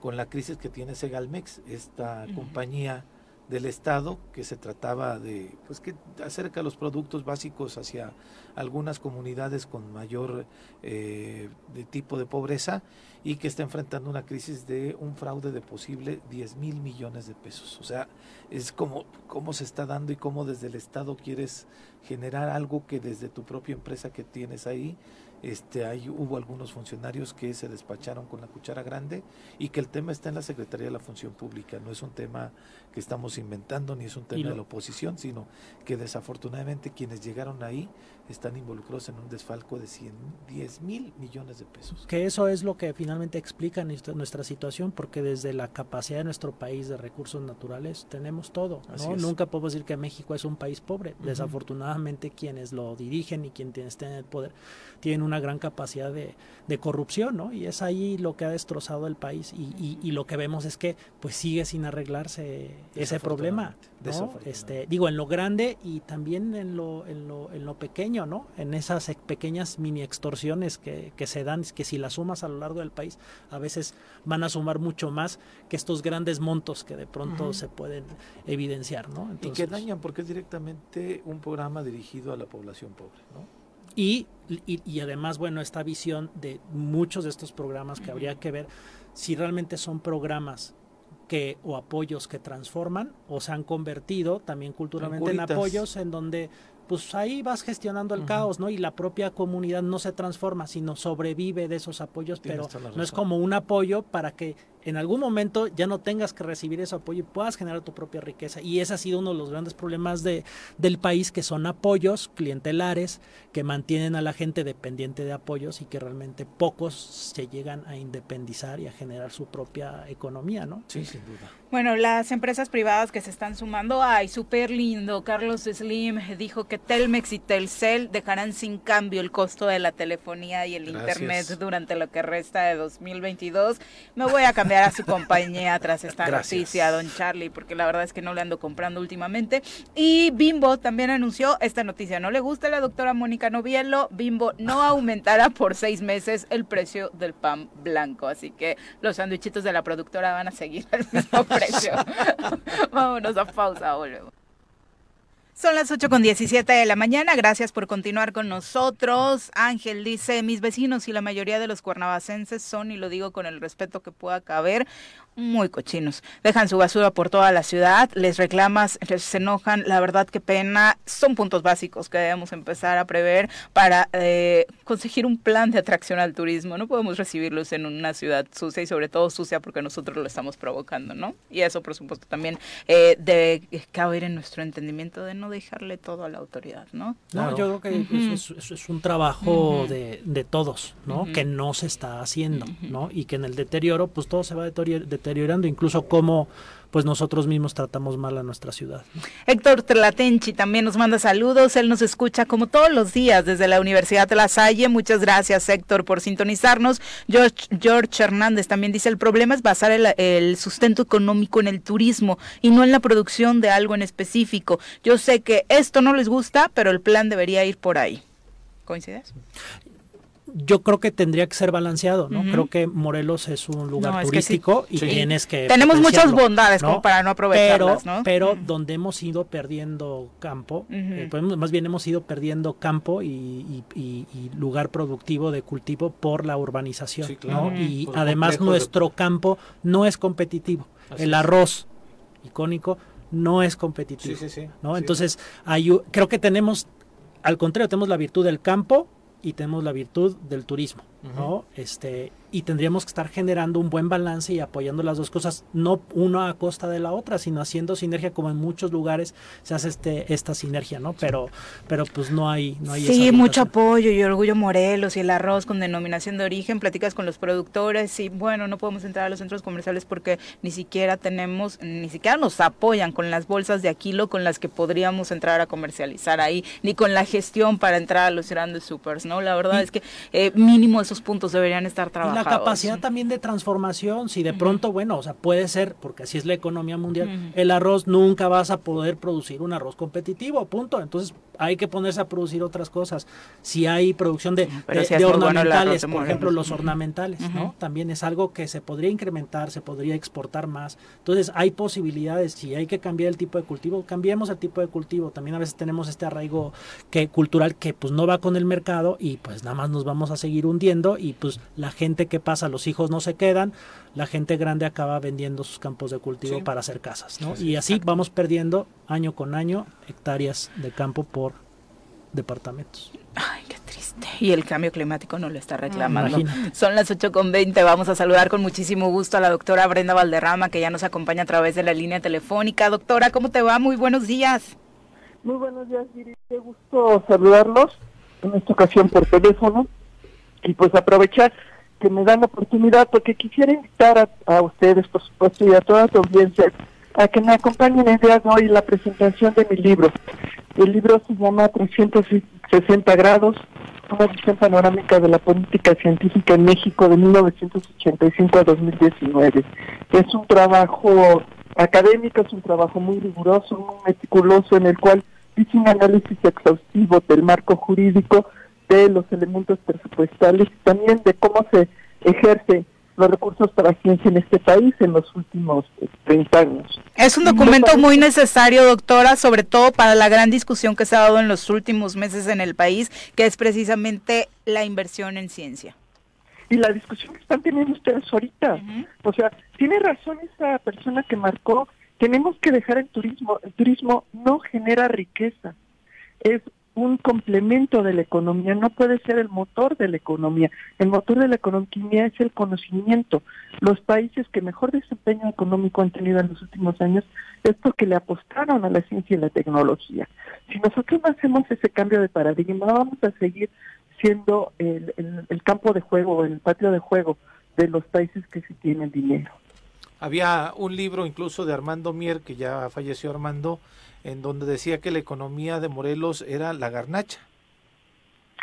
con la crisis que tiene Segalmex, esta compañía del Estado, que se trataba de, pues que acerca los productos básicos hacia algunas comunidades con mayor eh, de tipo de pobreza y que está enfrentando una crisis de un fraude de posible 10 mil millones de pesos. O sea, es como cómo se está dando y cómo desde el Estado quieres generar algo que desde tu propia empresa que tienes ahí este, hay, hubo algunos funcionarios que se despacharon con la cuchara grande y que el tema está en la Secretaría de la Función Pública, no es un tema que estamos inventando ni es un tema de la oposición, sino que desafortunadamente quienes llegaron ahí están involucrados en un desfalco de 100, 10 mil millones de pesos. Que eso es lo que finalmente explica nuestra, nuestra situación, porque desde la capacidad de nuestro país de recursos naturales tenemos todo. ¿no? Nunca podemos decir que México es un país pobre. Desafortunadamente quienes lo dirigen y quienes estén en el poder tienen una gran capacidad de, de corrupción, ¿no? Y es ahí lo que ha destrozado el país y, y, lo que vemos es que pues sigue sin arreglarse ese problema. ¿no? Este, digo, en lo grande y también en lo, en lo, en lo pequeño ¿no? En esas pequeñas mini extorsiones que, se dan, que si las sumas a lo largo del país, a veces van a sumar mucho más que estos grandes montos que de pronto se pueden evidenciar, ¿no? y que dañan porque es directamente un programa dirigido a la población pobre, ¿no? Y, y, además, bueno, esta visión de muchos de estos programas que habría que ver si realmente son programas que o apoyos que transforman o se han convertido también culturalmente en apoyos en donde pues ahí vas gestionando el caos, ¿no? Y la propia comunidad no se transforma, sino sobrevive de esos apoyos, pero no es como un apoyo para que en algún momento ya no tengas que recibir ese apoyo y puedas generar tu propia riqueza. Y ese ha sido uno de los grandes problemas de, del país, que son apoyos clientelares que mantienen a la gente dependiente de apoyos y que realmente pocos se llegan a independizar y a generar su propia economía, ¿no? Sí, sin duda. Bueno, las empresas privadas que se están sumando, ay, súper lindo. Carlos Slim dijo que Telmex y Telcel dejarán sin cambio el costo de la telefonía y el internet durante lo que resta de 2022. Me voy a cambiar a su compañía tras esta noticia, don Charlie, porque la verdad es que no le ando comprando últimamente. Y Bimbo también anunció esta noticia. No le gusta a la doctora Mónica Novielo. Bimbo no aumentará por seis meses el precio del pan blanco. Así que los sandwichitos de la productora van a seguir al mismo precio. Vámonos a pausa, volvemos. Son las 8 con 17 de la mañana. Gracias por continuar con nosotros. Ángel dice: Mis vecinos y la mayoría de los cuernavacenses son, y lo digo con el respeto que pueda caber, muy cochinos. Dejan su basura por toda la ciudad, les reclamas, les se enojan. La verdad, qué pena. Son puntos básicos que debemos empezar a prever para eh, conseguir un plan de atracción al turismo. No podemos recibirlos en una ciudad sucia y, sobre todo, sucia porque nosotros lo estamos provocando, ¿no? Y eso, por supuesto, también eh, debe caber en nuestro entendimiento de no dejarle todo a la autoridad, ¿no? No, yo creo que eso, es, un trabajo de, de, todos, ¿no? Que no se está haciendo, ¿no? Y que en el deterioro, pues todo se va deteriorando deteriorando, incluso cómo pues nosotros mismos tratamos mal a nuestra ciudad. Héctor Tlatenchi también nos manda saludos, él nos escucha como todos los días desde la Universidad de La Salle. Muchas gracias Héctor por sintonizarnos. George, George Hernández también dice, el problema es basar el, el sustento económico en el turismo y no en la producción de algo en específico. Yo sé que esto no les gusta, pero el plan debería ir por ahí. ¿Coincides? Yo creo que tendría que ser balanceado, ¿no? Creo que Morelos es un lugar turístico y tienes que tenemos muchas bondades como para no aprovecharlas, pero, Pero donde hemos ido perdiendo campo, eh, pues, más bien hemos ido perdiendo campo y, lugar productivo de cultivo por la urbanización, ¿no? Y además nuestro campo no es competitivo. El arroz icónico no es competitivo, ¿no? Entonces hay, creo que tenemos al contrario, tenemos la virtud del campo y tenemos la virtud del turismo, ¿no? Este, y tendríamos que estar generando un buen balance y apoyando las dos cosas, no una a costa de la otra, sino haciendo sinergia como en muchos lugares se hace este esta sinergia, ¿no? Pero pero pues no hay no hay Sí, mucho apoyo y Orgullo Morelos y el arroz con denominación de origen, platicas con los productores y bueno, no podemos entrar a los centros comerciales porque ni siquiera tenemos ni siquiera nos apoyan con las bolsas de Aquilo con las que podríamos entrar a comercializar ahí, ni con la gestión para entrar a los grandes supers, ¿no? La verdad es que eh, mínimo esos puntos deberían estar trabajando la capacidad también de transformación, si de pronto, bueno, o sea, puede ser, porque así es la economía mundial, el arroz nunca vas a poder producir un arroz competitivo, punto. Entonces hay que ponerse a producir otras cosas. Si hay producción de, ornamentales, por ejemplo, los ornamentales, ¿no? También es algo que se podría incrementar, se podría exportar más. Entonces hay posibilidades, si hay que cambiar el tipo de cultivo, cambiemos el tipo de cultivo. También a veces tenemos este arraigo que cultural que pues no va con el mercado y pues nada más nos vamos a seguir hundiendo y pues la gente que pasa, los hijos no se quedan, la gente grande acaba vendiendo sus campos de cultivo para hacer casas, ¿no? y así vamos perdiendo año con año hectáreas de campo por departamentos. Ay, qué triste. Y el cambio climático no lo está reclamando. Son las 8 con 20. Vamos a saludar con muchísimo gusto a la doctora Brenda Valderrama, que ya nos acompaña a través de la línea telefónica. Doctora, ¿cómo te va? Muy buenos días. Muy buenos días, Viri. Qué gusto saludarlos en esta ocasión por teléfono y pues aprovechar que me dan la oportunidad porque quisiera invitar a, ustedes, por supuesto, y a toda su audiencia a que me acompañen el día de hoy en la presentación de mi libro. El libro se llama 360 grados, una visión panorámica de la política científica en México de 1985 a 2019. Es un trabajo académico, es un trabajo muy riguroso, muy meticuloso, en el cual hice un análisis exhaustivo del marco jurídico, de los elementos presupuestales y también de cómo se ejerce los recursos para ciencia en este país en los últimos 30 años. Es un documento muy necesario, doctora, sobre todo para la gran discusión que se ha dado en los últimos meses en el país, que es precisamente la inversión en ciencia. Y la discusión que están teniendo ustedes ahorita. O sea, tiene razón esa persona que marcó, tenemos que dejar el turismo. El turismo no genera riqueza. Es un complemento de la economía, no puede ser el motor de la economía. El motor de la economía es el conocimiento. Los países que mejor desempeño económico han tenido en los últimos años es porque le apostaron a la ciencia y la tecnología. Si nosotros no hacemos ese cambio de paradigma, vamos a seguir siendo el, el campo de juego, el patio de juego de los países que sí tienen dinero. Había un libro incluso de Armando Mier, que ya falleció Armando, en donde decía que la economía de Morelos era la garnacha.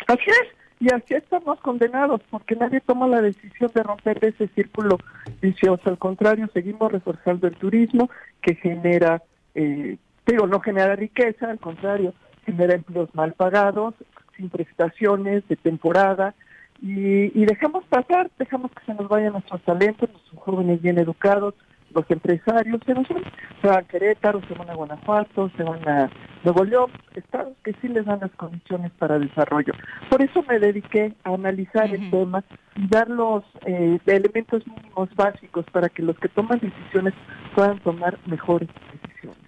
Así es, y así estamos condenados, porque nadie toma la decisión de romper ese círculo vicioso. Al contrario, seguimos reforzando el turismo, que genera, eh, digo, no genera riqueza, al contrario, genera empleos mal pagados, sin prestaciones, de temporada, y, y dejamos pasar, dejamos que se nos vayan nuestros talentos, nuestros jóvenes bien educados, los empresarios se, van, se van a Querétaro, se van a Guanajuato, se van a Nuevo León, estados que sí les dan las condiciones para desarrollo. Por eso me dediqué a analizar el tema y dar los eh, elementos mínimos básicos para que los que toman decisiones puedan tomar mejores decisiones.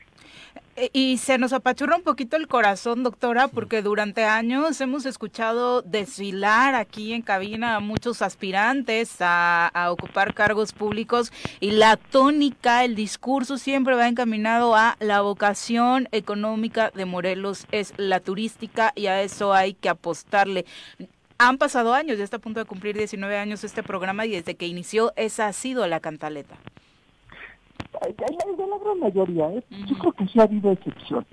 Eh, y se nos apachurra un poquito el corazón, doctora, porque durante años hemos escuchado desfilar aquí en cabina a muchos aspirantes a, ocupar cargos públicos y la tónica, el discurso siempre va encaminado a la vocación económica de Morelos es la turística y a eso hay que apostarle. Han pasado años, ya está a punto de cumplir 19 años este programa y desde que inició esa ha sido la cantaleta de la gran mayoría, ¿eh? yo creo que sí ha habido excepciones.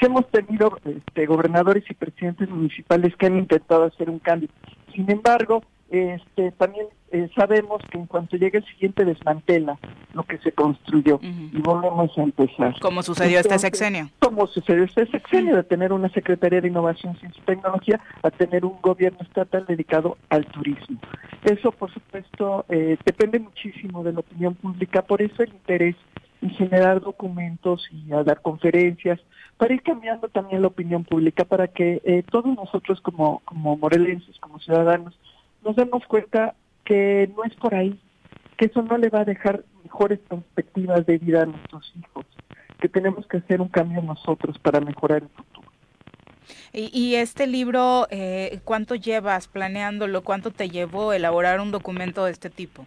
hemos tenido este, gobernadores y presidentes municipales que han intentado hacer un cambio. Sin embargo, este, también eh, sabemos que en cuanto llegue el siguiente desmantela lo que se construyó y volvemos a empezar. Como sucedió este sexenio. Como sucedió este sexenio, de tener una Secretaría de Innovación, Ciencia y Tecnología a tener un gobierno estatal dedicado al turismo. Eso, por supuesto, eh, depende muchísimo de la opinión pública, por eso el interés en generar documentos y a dar conferencias, para ir cambiando también la opinión pública, para que eh, todos nosotros como, como morelenses, como ciudadanos, nos demos cuenta que no es por ahí, que eso no le va a dejar mejores perspectivas de vida a nuestros hijos, que tenemos que hacer un cambio nosotros para mejorar el futuro. Y, este libro, eh, ¿cuánto llevas planeándolo? ¿Cuánto te llevó elaborar un documento de este tipo?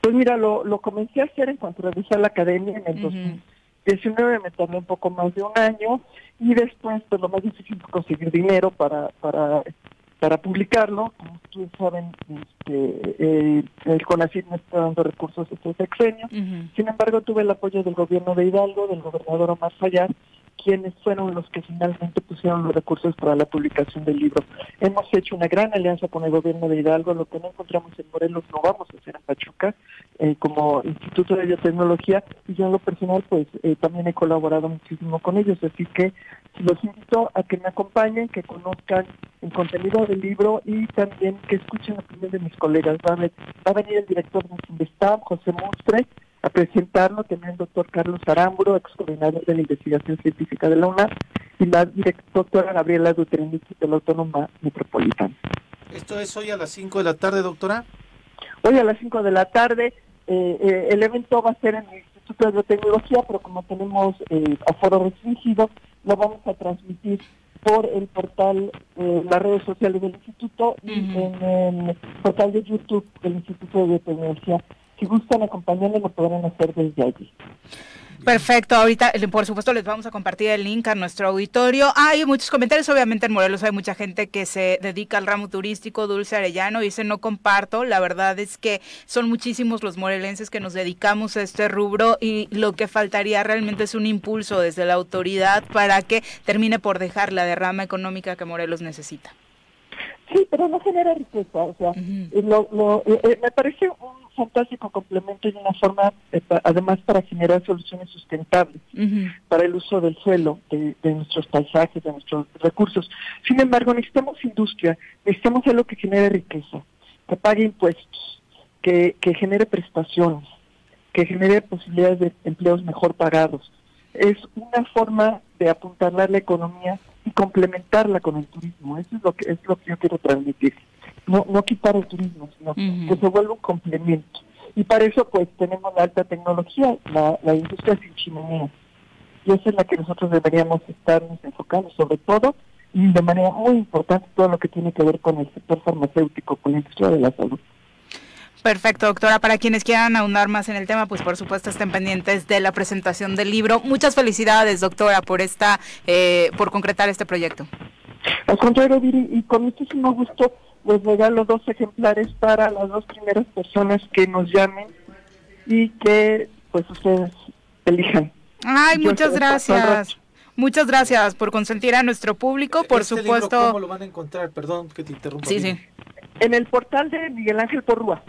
Pues mira, lo, lo comencé a hacer en cuanto regresé a la academia en el 2019, me tardé un poco más de un año y después pues lo más difícil fue conseguir dinero para, para para publicarlo. Como ustedes saben, este, eh, el CONACYT me está dando recursos este sexenio. Sin embargo, tuve el apoyo del gobierno de Hidalgo, del gobernador Omar Fayad, quienes fueron los que finalmente pusieron los recursos para la publicación del libro. Hemos hecho una gran alianza con el gobierno de Hidalgo, lo que no encontramos en Morelos lo vamos a hacer en Pachuca, eh, como Instituto de Biotecnología, y yo en lo personal pues eh, también he colaborado muchísimo con ellos, así que los invito a que me acompañen, que conozcan el contenido del libro y también que escuchen la opinión de mis colegas. Va a, va a venir el director de Investab, José Mustre, a presentarlo también el doctor Carlos Aramburo, ex coordinador de la investigación científica de la UNAM, y la doctora Gabriela Dutrenici de la Autónoma Metropolitana. ¿Esto es hoy a las 5 de la tarde, doctora? Hoy a las 5 de la tarde. Eh, eh, el evento va a ser en el Instituto de Biotecnología, pero como tenemos eh, aforo restringido, lo vamos a transmitir por el portal, eh, las redes sociales del instituto y en el portal de YouTube del Instituto de Biotecnología si gustan acompañarme lo podrán hacer desde allí. Perfecto, ahorita por supuesto les vamos a compartir el link a nuestro auditorio. Hay muchos comentarios, obviamente en Morelos hay mucha gente que se dedica al ramo turístico, Dulce Arellano, dice no comparto, la verdad es que son muchísimos los morelenses que nos dedicamos a este rubro y lo que faltaría realmente es un impulso desde la autoridad para que termine por dejar la derrama económica que Morelos necesita. Sí, pero no genera riqueza, o sea, lo, eh, eh, me parece un fantástico complemento y una forma, eh, además, para generar soluciones sustentables para el uso del suelo, de, nuestros paisajes, de nuestros recursos. Sin embargo, necesitamos industria, necesitamos algo que genere riqueza, que pague impuestos, que, que genere prestaciones, que genere posibilidades de empleos mejor pagados. Es una forma de apuntalar la economía y complementarla con el turismo. Eso es lo que es lo que yo quiero transmitir no, no quitar el turismo, sino que se vuelva un complemento. Y para eso pues tenemos la alta tecnología, la, la industria sin chimenea. Y esa es la que nosotros deberíamos estarnos enfocando sobre todo y de manera muy importante todo lo que tiene que ver con el sector farmacéutico, con la industria de la salud. Perfecto, doctora. Para quienes quieran ahondar más en el tema, pues por supuesto estén pendientes de la presentación del libro. Muchas felicidades, doctora, por esta, eh, por concretar este proyecto. Al contrario, Viri, y con muchísimo gusto les regalo dos ejemplares para las dos primeras personas que nos llamen y que pues ustedes elijan. Ay, muchas gracias. Muchas gracias por consentir a nuestro público, por este supuesto. Libro, ¿Cómo lo van a encontrar? Perdón que te interrumpa. Sí, sí. En el portal de Miguel Ángel Porrúa.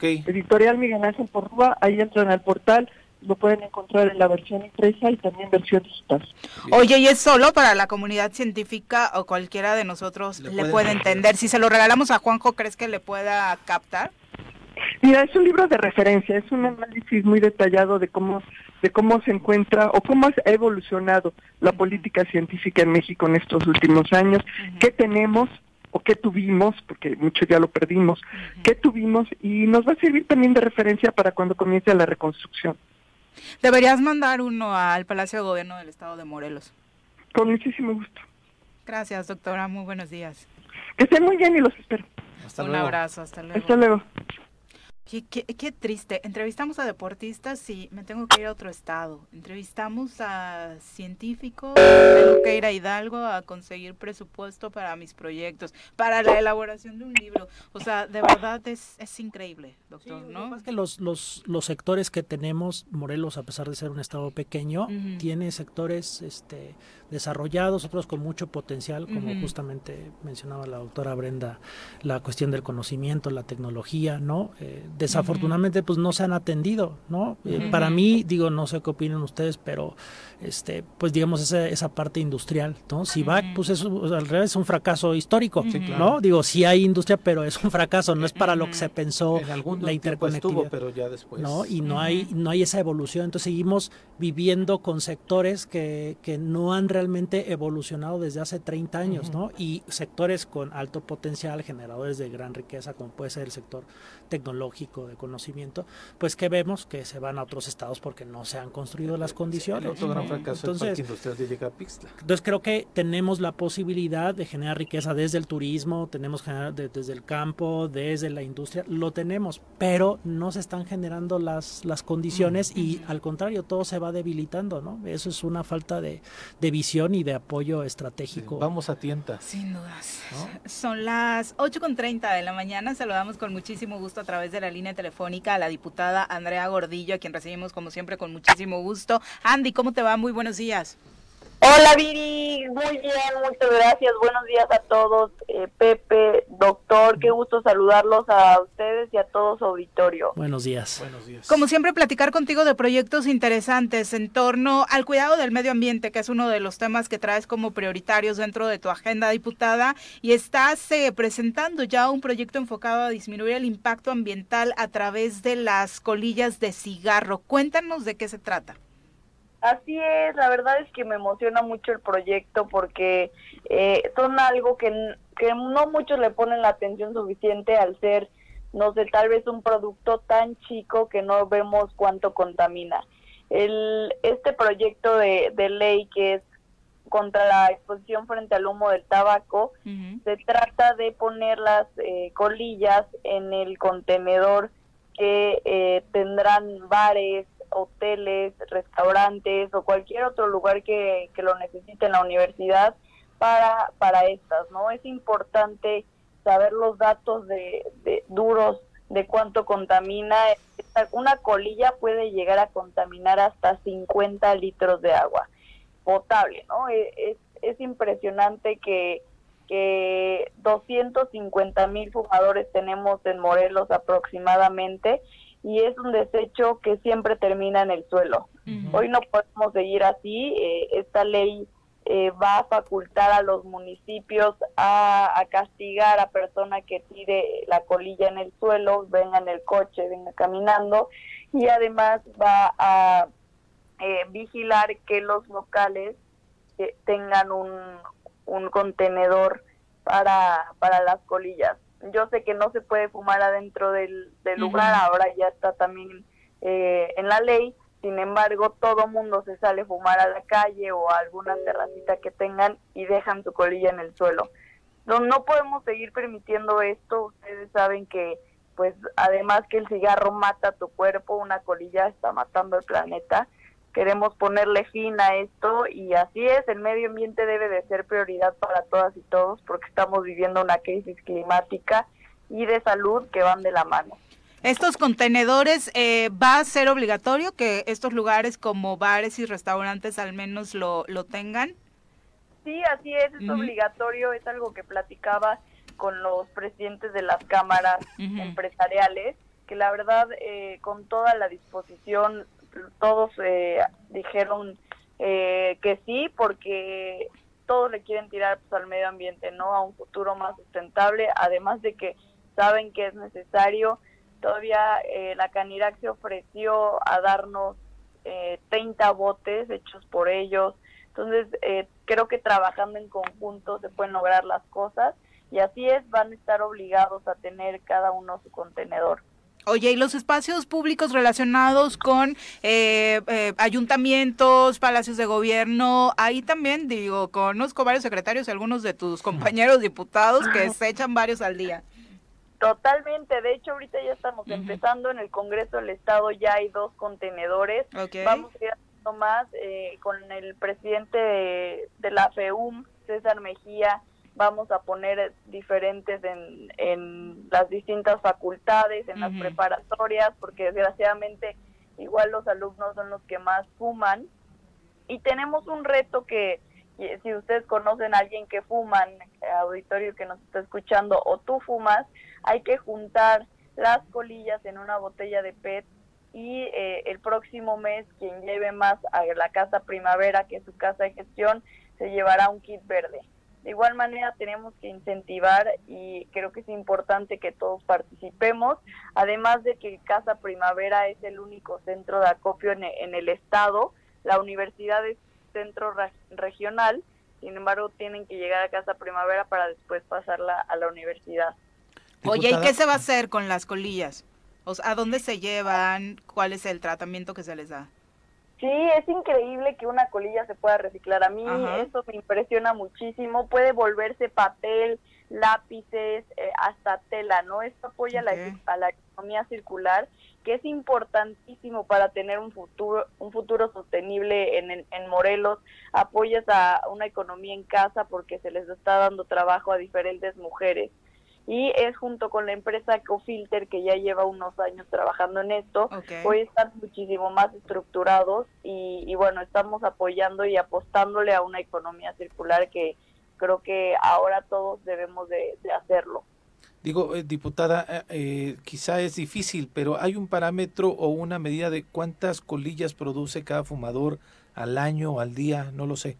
Editorial Miguel Ángel Porrúa, ahí entran al portal, lo pueden encontrar en la versión impresa y también versión digital. Oye, ¿y es solo para la comunidad científica o cualquiera de nosotros le, puede, entender? Si se lo regalamos a Juanjo, ¿crees que le pueda captar? Mira, es un libro de referencia, es un análisis muy detallado de cómo de cómo se encuentra o cómo ha evolucionado la política científica en México en estos últimos años, qué tenemos o qué tuvimos, porque mucho ya lo perdimos, qué tuvimos y nos va a servir también de referencia para cuando comience la reconstrucción. Deberías mandar uno al Palacio de Gobierno del Estado de Morelos. Con muchísimo gusto. Gracias, doctora. Muy buenos días. Que estén muy bien y los espero. Un abrazo. Hasta luego. Hasta luego. Qué, triste. Entrevistamos a deportistas y me tengo que ir a otro estado. Entrevistamos a científicos, tengo que ir a Hidalgo a conseguir presupuesto para mis proyectos, para la elaboración de un libro. O sea, de verdad es, es increíble, doctor, ¿no? Es que los, los, los sectores que tenemos, Morelos, a pesar de ser un estado pequeño, tiene sectores este, desarrollados, otros con mucho potencial, como justamente mencionaba la doctora Brenda, la cuestión del conocimiento, la tecnología, ¿no? Eh, desafortunadamente pues no se han atendido, ¿no? Eh, para mí, digo, no sé qué opinan ustedes, pero este, pues digamos esa, esa parte industrial, ¿no? Si va, pues es al revés, es un fracaso histórico, ¿no? Digo, sí hay industria, pero es un fracaso, no es para lo que se pensó la interconectividad, pero ya después. ¿no? Y no hay no hay esa evolución, entonces seguimos viviendo con sectores que, que no han realmente evolucionado desde hace 30 años, ¿no? Y sectores con alto potencial, generadores de gran riqueza, como puede ser el sector tecnológico de conocimiento, pues que vemos que se van a otros estados porque no se han construido las condiciones. otro gran fracaso entonces, industrial de entonces creo que tenemos la posibilidad de generar riqueza desde el turismo, tenemos generar desde el campo, desde la industria, lo tenemos, pero no se están generando las, las condiciones y al contrario, todo se va debilitando, ¿no? Eso es una falta de, de visión y de apoyo estratégico. vamos a tienta. Sin dudas. Son las 8.30 de la mañana, saludamos con muchísimo gusto a través de la línea telefónica a la diputada Andrea Gordillo, a quien recibimos como siempre con muchísimo gusto. Andy, ¿cómo te va? Muy buenos días. Hola Viri, muy bien, muchas gracias. Buenos días a todos. Eh, Pepe, doctor, qué gusto saludarlos a ustedes y a todo su auditorio. Buenos días. Buenos días. Como siempre, platicar contigo de proyectos interesantes en torno al cuidado del medio ambiente, que es uno de los temas que traes como prioritarios dentro de tu agenda diputada y estás eh, presentando ya un proyecto enfocado a disminuir el impacto ambiental a través de las colillas de cigarro. Cuéntanos de qué se trata. Así es, la verdad es que me emociona mucho el proyecto porque eh, son algo que, que no muchos le ponen la atención suficiente al ser, no sé, tal vez un producto tan chico que no vemos cuánto contamina. El, este proyecto de, de ley que es contra la exposición frente al humo del tabaco, se trata de poner las eh, colillas en el contenedor que eh, tendrán bares, hoteles, restaurantes o cualquier otro lugar que, lo necesite en la universidad para, para estas, ¿no? Es importante saber los datos de, duros de cuánto contamina. Una colilla puede llegar a contaminar hasta 50 litros de agua potable, ¿no? E, es, es impresionante que, que 250 mil fumadores tenemos en Morelos aproximadamente y es un desecho que siempre termina en el suelo. Hoy no podemos seguir así. Eh, esta ley eh, va a facultar a los municipios a, castigar a persona que tire la colilla en el suelo, venga en el coche, venga caminando y además va a eh, vigilar que los locales tengan un, un contenedor para, para las colillas yo sé que no se puede fumar adentro del, lugar, ahora ya está también eh, en la ley, sin embargo, todo mundo se sale a fumar a la calle o a alguna terracita que tengan y dejan su colilla en el suelo. No, no podemos seguir permitiendo esto, ustedes saben que pues además que el cigarro mata tu cuerpo, una colilla está matando el planeta queremos ponerle fin a esto y así es, el medio ambiente debe de ser prioridad para todas y todos porque estamos viviendo una crisis climática y de salud que van de la mano. Estos contenedores, eh, ¿va a ser obligatorio que estos lugares como bares y restaurantes al menos lo, lo tengan? Sí, así es, es obligatorio, es algo que platicaba con los presidentes de las cámaras empresariales, que la verdad eh, con toda la disposición todos eh, dijeron eh, que sí, porque todos le quieren tirar pues, al medio ambiente, ¿no? A un futuro más sustentable, además de que saben que es necesario. Todavía eh, la Canirac se ofreció a darnos eh, 30 botes hechos por ellos. Entonces, creo que trabajando en conjunto se pueden lograr las cosas y así es, van a estar obligados a tener cada uno su contenedor. Oye, ¿y los espacios públicos relacionados con eh, eh, ayuntamientos, palacios de gobierno? Ahí también, digo, conozco varios secretarios y algunos de tus compañeros diputados que se echan varios al día. Totalmente, de hecho ahorita ya estamos empezando en el Congreso del Estado, ya hay dos contenedores, vamos a ir haciendo más eh, con el presidente de, de la FEUM, César Mejía, vamos a poner diferentes en, en las distintas facultades, en las preparatorias, porque desgraciadamente igual los alumnos son los que más fuman. Y tenemos un reto que, si ustedes conocen a alguien que fuman, auditorio que nos está escuchando, o tú fumas, hay que juntar las colillas en una botella de PET y eh, el próximo mes quien lleve más a la casa primavera, que es su casa de gestión, se llevará un kit verde. De igual manera tenemos que incentivar y creo que es importante que todos participemos, además de que Casa Primavera es el único centro de acopio en, el estado, la universidad es centro regional, sin embargo tienen que llegar a Casa Primavera para después pasarla a la universidad. Oye, ¿y qué se va a hacer con las colillas? O ¿A dónde se llevan? ¿Cuál es el tratamiento que se les da? Sí, es increíble que una colilla se pueda reciclar. A mí eso me impresiona muchísimo. Puede volverse papel, lápices, eh, hasta tela, ¿no? Esto apoya la, a la economía circular, que es importantísimo para tener un futuro, un futuro sostenible en, en Morelos. Apoyas a una economía en casa porque se les está dando trabajo a diferentes mujeres. Y es junto con la empresa Cofilter que ya lleva unos años trabajando en esto. Hoy están muchísimo más estructurados y, y, bueno, estamos apoyando y apostándole a una economía circular que creo que ahora todos debemos de, hacerlo. Digo, eh, diputada, eh, eh, quizá es difícil, pero hay un parámetro o una medida de cuántas colillas produce cada fumador al año, al día, no lo sé.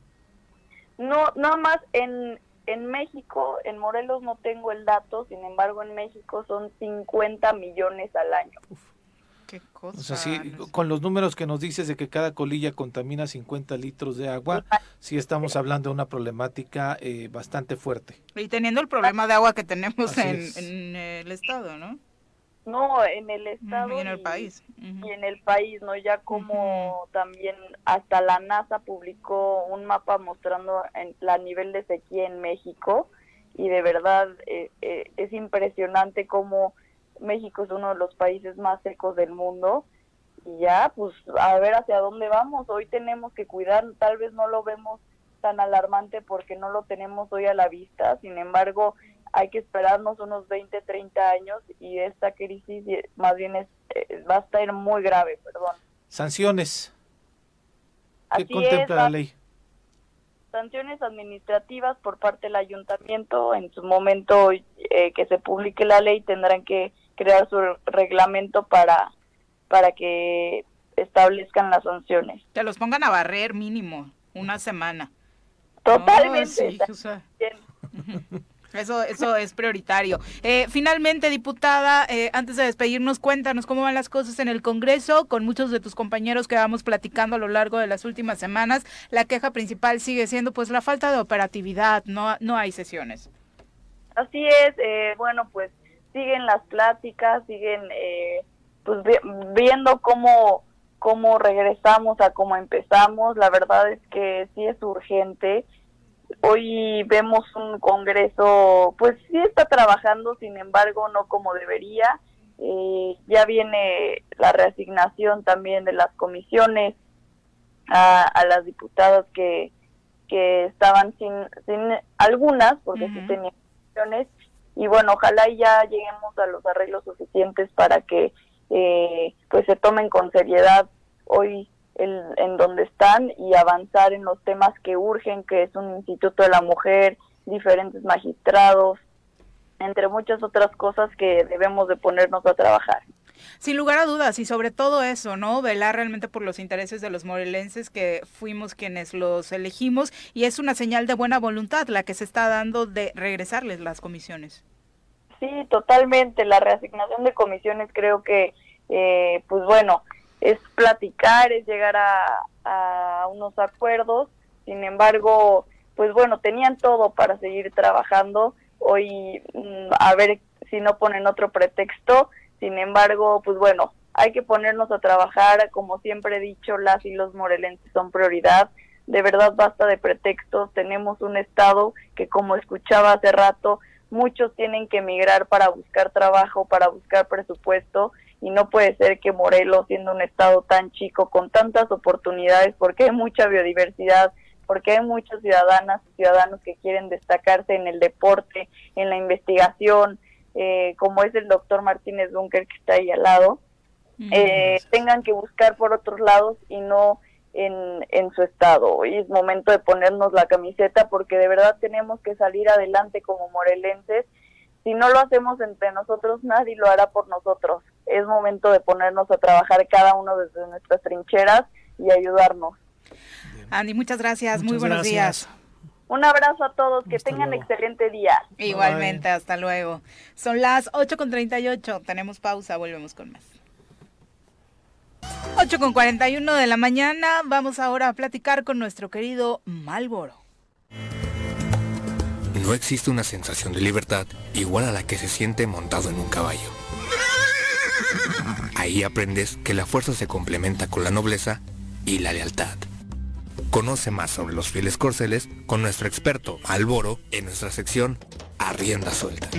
No, nada más en, en México, en Morelos no tengo el dato, sin embargo en México son 50 millones al año. Qué cosa. O sea, sí, con los números que nos dices de que cada colilla contamina 50 litros de agua, sí estamos hablando de una problemática eh, bastante fuerte. Y teniendo el problema de agua que tenemos en, el estado, ¿no? No, en el estado y en el país. Y en el país, ¿no? Ya como también hasta la NASA publicó un mapa mostrando el nivel de sequía en México y de verdad eh, eh, es impresionante cómo México es uno de los países más secos del mundo y ya, pues a ver hacia dónde vamos. Hoy tenemos que cuidar, tal vez no lo vemos tan alarmante porque no lo tenemos hoy a la vista, sin embargo, hay que esperarnos unos 20, 30 años y esta crisis más bien es, eh, va a estar muy grave, perdón. Sanciones. ¿Qué contempla la ley? Sanciones administrativas por parte del ayuntamiento. En su momento eh, que se publique la ley tendrán que crear su reglamento para, para que establezcan las sanciones. Que los pongan a barrer mínimo una semana. Totalmente. Eso, eso es prioritario. Eh, finalmente, diputada, eh, antes de despedirnos, cuéntanos cómo van las cosas en el Congreso con muchos de tus compañeros que vamos platicando a lo largo de las últimas semanas. La queja principal sigue siendo pues la falta de operatividad, no, no hay sesiones. Así es, eh, bueno, pues siguen las pláticas, siguen pues viendo cómo cómo regresamos a cómo empezamos. La verdad es que sí es urgente hoy vemos un Congreso, pues sí está trabajando, sin embargo, no como debería. Eh, ya viene la reasignación también de las comisiones a, las diputadas que, que estaban sin, sin algunas, porque sí tenían comisiones. Y bueno, ojalá ya lleguemos a los arreglos suficientes para que eh, pues se tomen con seriedad hoy el, en donde están y avanzar en los temas que urgen, que es un Instituto de la Mujer, diferentes magistrados, entre muchas otras cosas que debemos de ponernos a trabajar. Sin lugar a dudas, y sobre todo eso, ¿no? Velar realmente por los intereses de los morelenses que fuimos quienes los elegimos y es una señal de buena voluntad la que se está dando de regresarles las comisiones. Sí, totalmente. La reasignación de comisiones creo que, eh, pues bueno, es platicar, es llegar a, unos acuerdos. Sin embargo, pues bueno, tenían todo para seguir trabajando. Hoy, mm, a ver si no ponen otro pretexto. Sin embargo, pues bueno, hay que ponernos a trabajar. Como siempre he dicho, las y los morelenses son prioridad. De verdad, basta de pretextos. Tenemos un Estado que, como escuchaba hace rato, muchos tienen que emigrar para buscar trabajo, para buscar presupuesto y no puede ser que Morelos, siendo un estado tan chico, con tantas oportunidades, porque hay mucha biodiversidad, porque hay muchos ciudadanas y ciudadanos que quieren destacarse en el deporte, en la investigación, eh, como es el doctor Martínez Bunker que está ahí al lado, eh, tengan que buscar por otros lados y no en, en su estado. Hoy es momento de ponernos la camiseta porque de verdad tenemos que salir adelante como morelenses si no lo hacemos entre nosotros, nadie lo hará por nosotros. Es momento de ponernos a trabajar cada uno desde nuestras trincheras y ayudarnos. Andy, muchas gracias. Muy buenos días. Un abrazo a todos, que tengan excelente día. Igualmente, hasta luego. Son las 8.38, tenemos pausa, volvemos con más. 8.41 de la mañana, vamos ahora a platicar con nuestro querido Malboro. No existe una sensación de libertad igual a la que se siente montado en un caballo. Ahí aprendes que la fuerza se complementa con la nobleza y la lealtad. Conoce más sobre los fieles corceles con nuestro experto Alboro en nuestra sección Arrienda Suelta.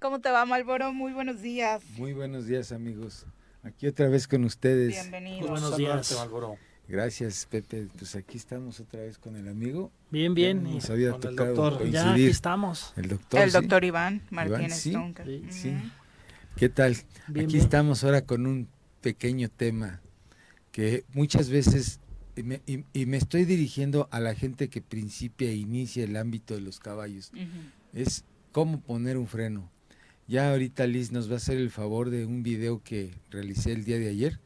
¿Cómo te va, Malboro? Muy buenos días. Muy buenos días, amigos. Aquí otra vez con ustedes. Bienvenidos. buenos días. Gracias, Pepe. Pues aquí estamos otra vez con el amigo. Bien, bien. Nos había tocado coincidir. Ya aquí estamos. El doctor. El doctor Iván Martínez Iván, sí, sí. ¿Qué tal? aquí estamos ahora con un pequeño tema que muchas veces, y me, y, me, estoy dirigiendo a la gente que principia e inicia el ámbito de los caballos, es cómo poner un freno. Ya ahorita Liz nos va a hacer el favor de un video que realicé el día de ayer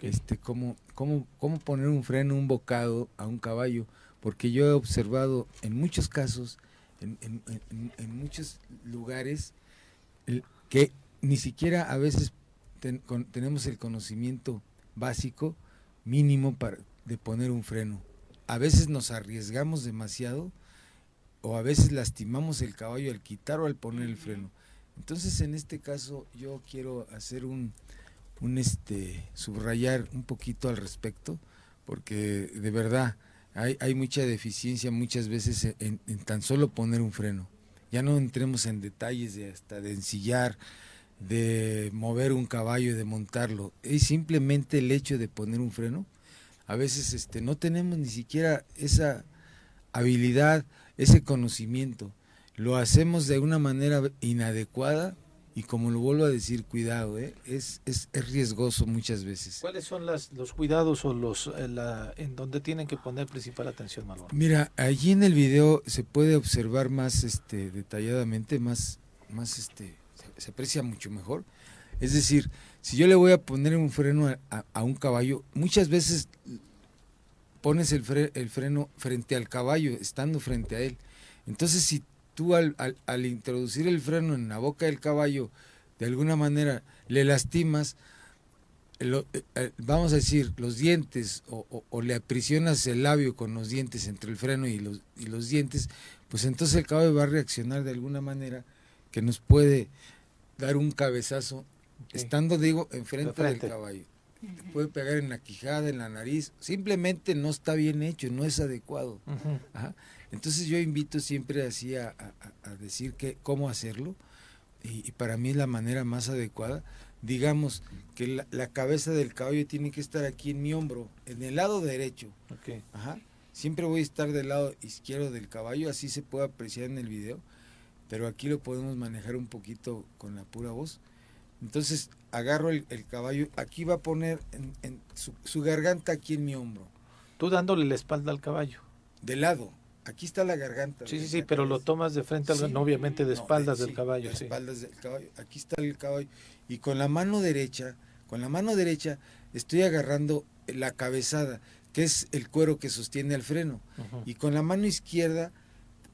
este, cómo, cómo, cómo poner un freno, un bocado a un caballo, porque yo he observado en muchos casos, en, en, muchos lugares, que ni siquiera a veces tenemos el conocimiento básico, mínimo para, de poner un freno. A veces nos arriesgamos demasiado o a veces lastimamos el caballo al quitar o al poner el freno. Entonces en este caso yo quiero hacer un, un este subrayar un poquito al respecto, porque de verdad hay, hay mucha deficiencia muchas veces en, tan solo poner un freno. Ya no entremos en detalles de hasta de ensillar, de mover un caballo, de montarlo. Es simplemente el hecho de poner un freno. A veces este, no tenemos ni siquiera esa habilidad, ese conocimiento. Lo hacemos de una manera inadecuada y como lo vuelvo a decir, cuidado, ¿eh? es, es, es, riesgoso muchas veces. ¿Cuáles son las, los cuidados o los eh, la, en donde tienen que poner principal atención, Malvaro? Mira, allí en el video se puede observar más este, detalladamente, más, más este, se, aprecia mucho mejor. Es decir, si yo le voy a poner un freno a, a, un caballo, muchas veces pones el, el freno frente al caballo, estando frente a él. Entonces, si tú al, al, introducir el freno en la boca del caballo, de alguna manera le lastimas, eh, eh, vamos a decir, los dientes o, le aprisionas el labio con los dientes entre el freno y los, y los dientes, pues entonces el caballo va a reaccionar de alguna manera que nos puede dar un cabezazo, estando, digo, enfrente del caballo. puede pegar en la quijada, en la nariz, simplemente no está bien hecho, no es adecuado. Entonces yo invito siempre así a, decir que cómo hacerlo y, para mí es la manera más adecuada. Digamos que la, cabeza del caballo tiene que estar aquí en mi hombro, en el lado derecho. Ajá. Siempre voy a estar del lado izquierdo del caballo, así se puede apreciar en el video, pero aquí lo podemos manejar un poquito con la pura voz. Entonces agarro el, caballo, aquí va a poner en, su, su garganta aquí en mi hombro. Tú dándole la espalda al caballo. De lado aquí está la garganta. Sí, sí, sí, pero lo tomas de frente, obviamente de espaldas del caballo. De espaldas del caballo. Aquí está el caballo. Y con la mano derecha, con la mano derecha estoy agarrando la cabezada, que es el cuero que sostiene el freno. Y con la mano izquierda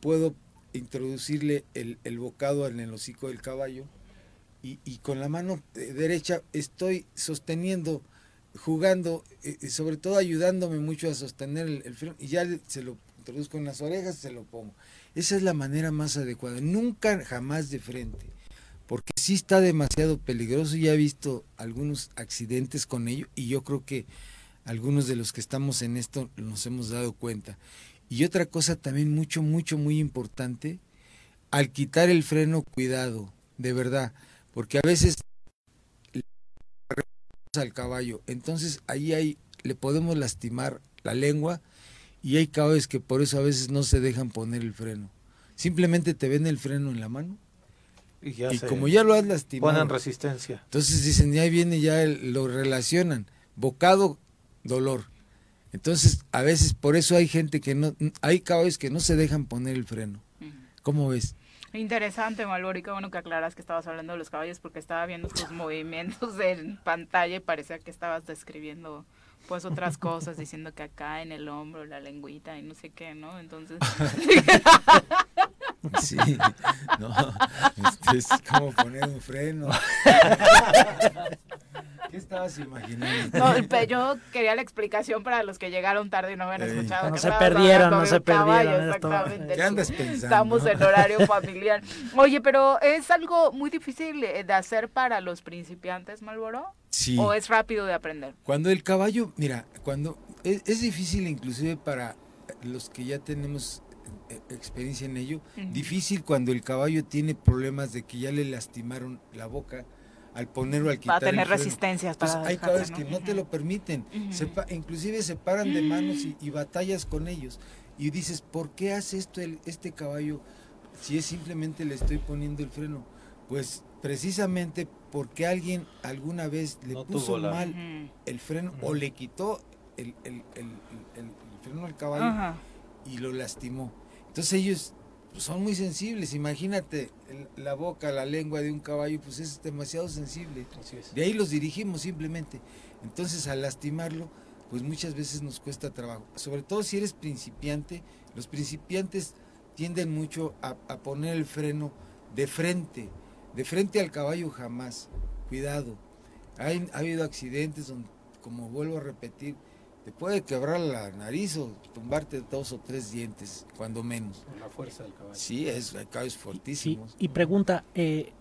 puedo introducirle el, el bocado en el hocico del caballo. Y, y con la mano derecha estoy sosteniendo jugando, eh, eh, sobre todo ayudándome mucho a sostener el, el, freno y ya se lo introduzco en las orejas, se lo pongo. Esa es la manera más adecuada, nunca jamás de frente, porque sí está demasiado peligroso, ya he visto algunos accidentes con ello y yo creo que algunos de los que estamos en esto nos hemos dado cuenta. Y otra cosa también mucho, mucho, muy importante, al quitar el freno, cuidado, de verdad, porque a veces al caballo, entonces ahí hay, le podemos lastimar la lengua, y hay caballos que por eso a veces no se dejan poner el freno. Simplemente te ven el freno en la mano. Y, como ya lo has lastimado. Ponen resistencia. Entonces dicen, ya ahí viene, ya lo relacionan. Bocado, dolor. Entonces, a veces por eso hay gente que no, hay caballos que no se dejan poner el freno. ¿Cómo ves? Interesante, Malboro, y qué bueno que aclaras que estabas hablando de los caballos porque estaba viendo tus movimientos en pantalla y parecía que estabas describiendo pues otras cosas, diciendo que acá en el hombro, la lengüita y no sé qué, ¿no? Entonces... Sí, no, este es como poner un freno. ¿Qué estabas imaginando? No, yo quería la explicación para los que llegaron tarde y no habían escuchado. No se perdieron, no se perdieron. ¿Qué andas pensando? Estamos en horario familiar. Oye, pero ¿es algo muy difícil de hacer para los principiantes, Malboro? Sí. ¿O es rápido de aprender? Cuando el caballo, mira, cuando es, es difícil inclusive para los que ya tenemos eh, experiencia en ello, difícil cuando el caballo tiene problemas de que ya le lastimaron la boca, al ponerlo al quitar. Va a tener resistencias. Para hay caballos que no te lo permiten. inclusive se paran de manos y, batallas con ellos. Y dices, ¿por qué hace esto el, este caballo si es simplemente le estoy poniendo el freno? Pues precisamente porque alguien alguna vez le puso mal el freno o le quitó el, freno al caballo y lo lastimó. Entonces ellos son muy sensibles. Imagínate la boca, la lengua de un caballo, pues es demasiado sensible. De ahí los dirigimos simplemente. Entonces al lastimarlo, pues muchas veces nos cuesta trabajo. Sobre todo si eres principiante, los principiantes tienden mucho a, poner el freno de frente, de frente al caballo jamás. Cuidado. Hay, ha habido accidentes donde, como vuelvo a repetir, te puede quebrar la nariz o tumbarte dos o tres dientes, cuando menos. la fuerza del caballo. Sí, es, hay caballos fortísimos. y pregunta, eh,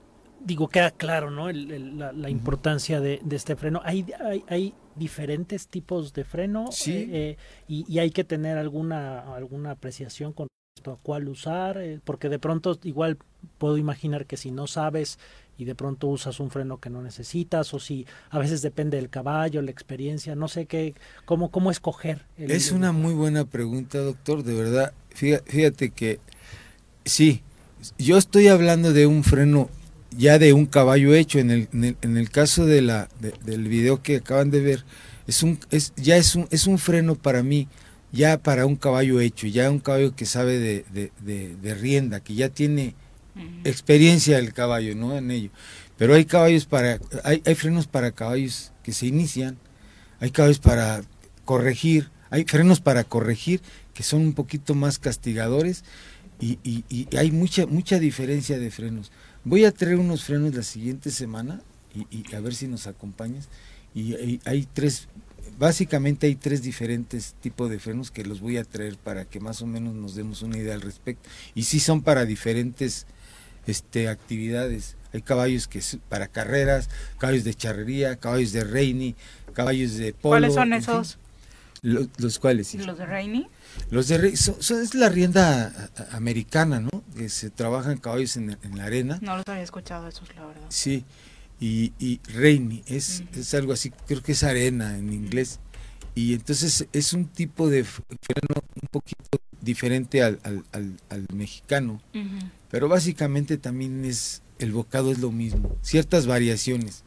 digo, queda claro, ¿no? la, importancia de, este freno. ¿Hay, hay, diferentes tipos de freno sí. Eh, eh, y, hay que tener alguna, alguna apreciación con respecto a cuál usar, porque de pronto igual puedo imaginar que si no sabes y de pronto usas un freno que no necesitas o si a veces depende del caballo, la experiencia, no sé qué, cómo, cómo escoger. es una muy buena pregunta, doctor, de verdad. Fíjate que sí, yo estoy hablando de un freno ya de un caballo hecho. En el, en el, caso de la, del video que acaban de ver, es un, es, ya es un, es un freno para mí, ya para un caballo hecho, ya un caballo que sabe de, de rienda, que ya tiene experiencia del caballo, ¿no? En ello. Pero hay caballos para, hay, hay frenos para caballos que se inician, hay caballos para corregir, hay frenos para corregir que son un poquito más castigadores y, y, hay mucha, mucha diferencia de frenos. Voy a traer unos frenos la siguiente semana y, a ver si nos acompañas. Y hay, tres, básicamente hay tres diferentes tipos de frenos que los voy a traer para que más o menos nos demos una idea al respecto. Y sí son para diferentes este, actividades. Hay caballos que para carreras, caballos de charrería, caballos de reini, caballos de polo. ¿Cuáles son esos? los, cuales. ¿Los de reini? Los de reini, es la rienda americana, ¿no? Que se trabajan caballos en, la arena. No los había escuchado esos, la verdad. Sí, y, y reini es, es algo así, creo que es arena en inglés. Y entonces es un tipo de freno un poquito diferente al, al, mexicano, pero básicamente también es, el bocado es lo mismo, ciertas variaciones,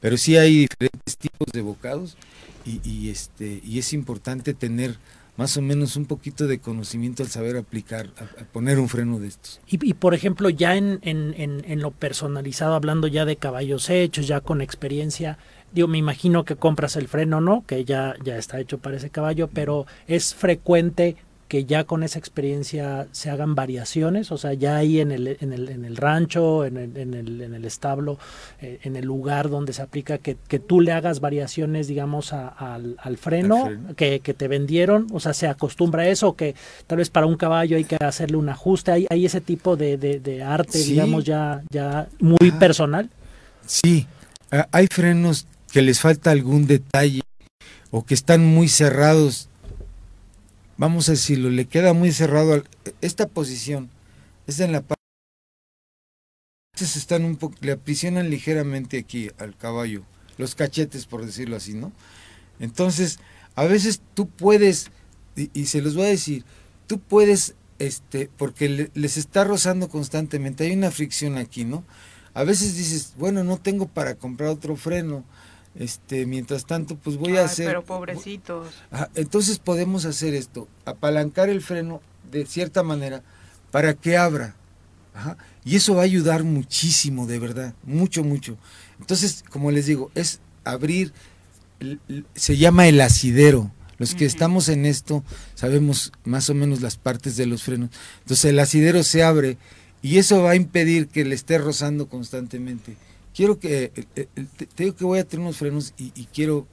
pero sí hay diferentes tipos de bocados y, este, y es importante tener más o menos un poquito de conocimiento al saber aplicar, poner un freno de estos. Y, y por ejemplo, ya en, en, en, en, lo personalizado, hablando ya de caballos hechos, ya con experiencia, Digo, me imagino que compras el freno, ¿no? Que ya, ya está hecho para ese caballo, pero es frecuente que ya con esa experiencia se hagan variaciones, o sea, ya ahí en el, en el, en el rancho, en el, en el, en el establo, eh, en el lugar donde se aplica, que, que tú le hagas variaciones, digamos, al, al, freno, Que, que, te vendieron, o sea, se acostumbra a eso, que tal vez para un caballo hay que hacerle un ajuste, hay, hay ese tipo de, de, arte, digamos, ya, ya muy ah. personal. Sí, hay frenos que les falta algún detalle o que están muy cerrados, vamos a decirlo, le queda muy cerrado esta posición, es en la parte están un poco, le aprisionan ligeramente aquí al caballo, los cachetes por decirlo así, ¿no? Entonces, a veces tú puedes, y, se los voy a decir, tú puedes, este, porque les está rozando constantemente, hay una fricción aquí, ¿no? A veces dices, bueno, no tengo para comprar otro freno, este, mientras tanto, pues voy a hacer. Pero pobrecitos. entonces podemos hacer esto: apalancar el freno de cierta manera para que abra. y eso va a ayudar muchísimo, de verdad, mucho, mucho. Entonces, como les digo, es abrir, se llama el asidero. Los que estamos en esto sabemos más o menos las partes de los frenos. Entonces el asidero se abre y eso va a impedir que le esté rozando constantemente quiero que, eh, eh, te, digo que voy a tener unos frenos y, quiero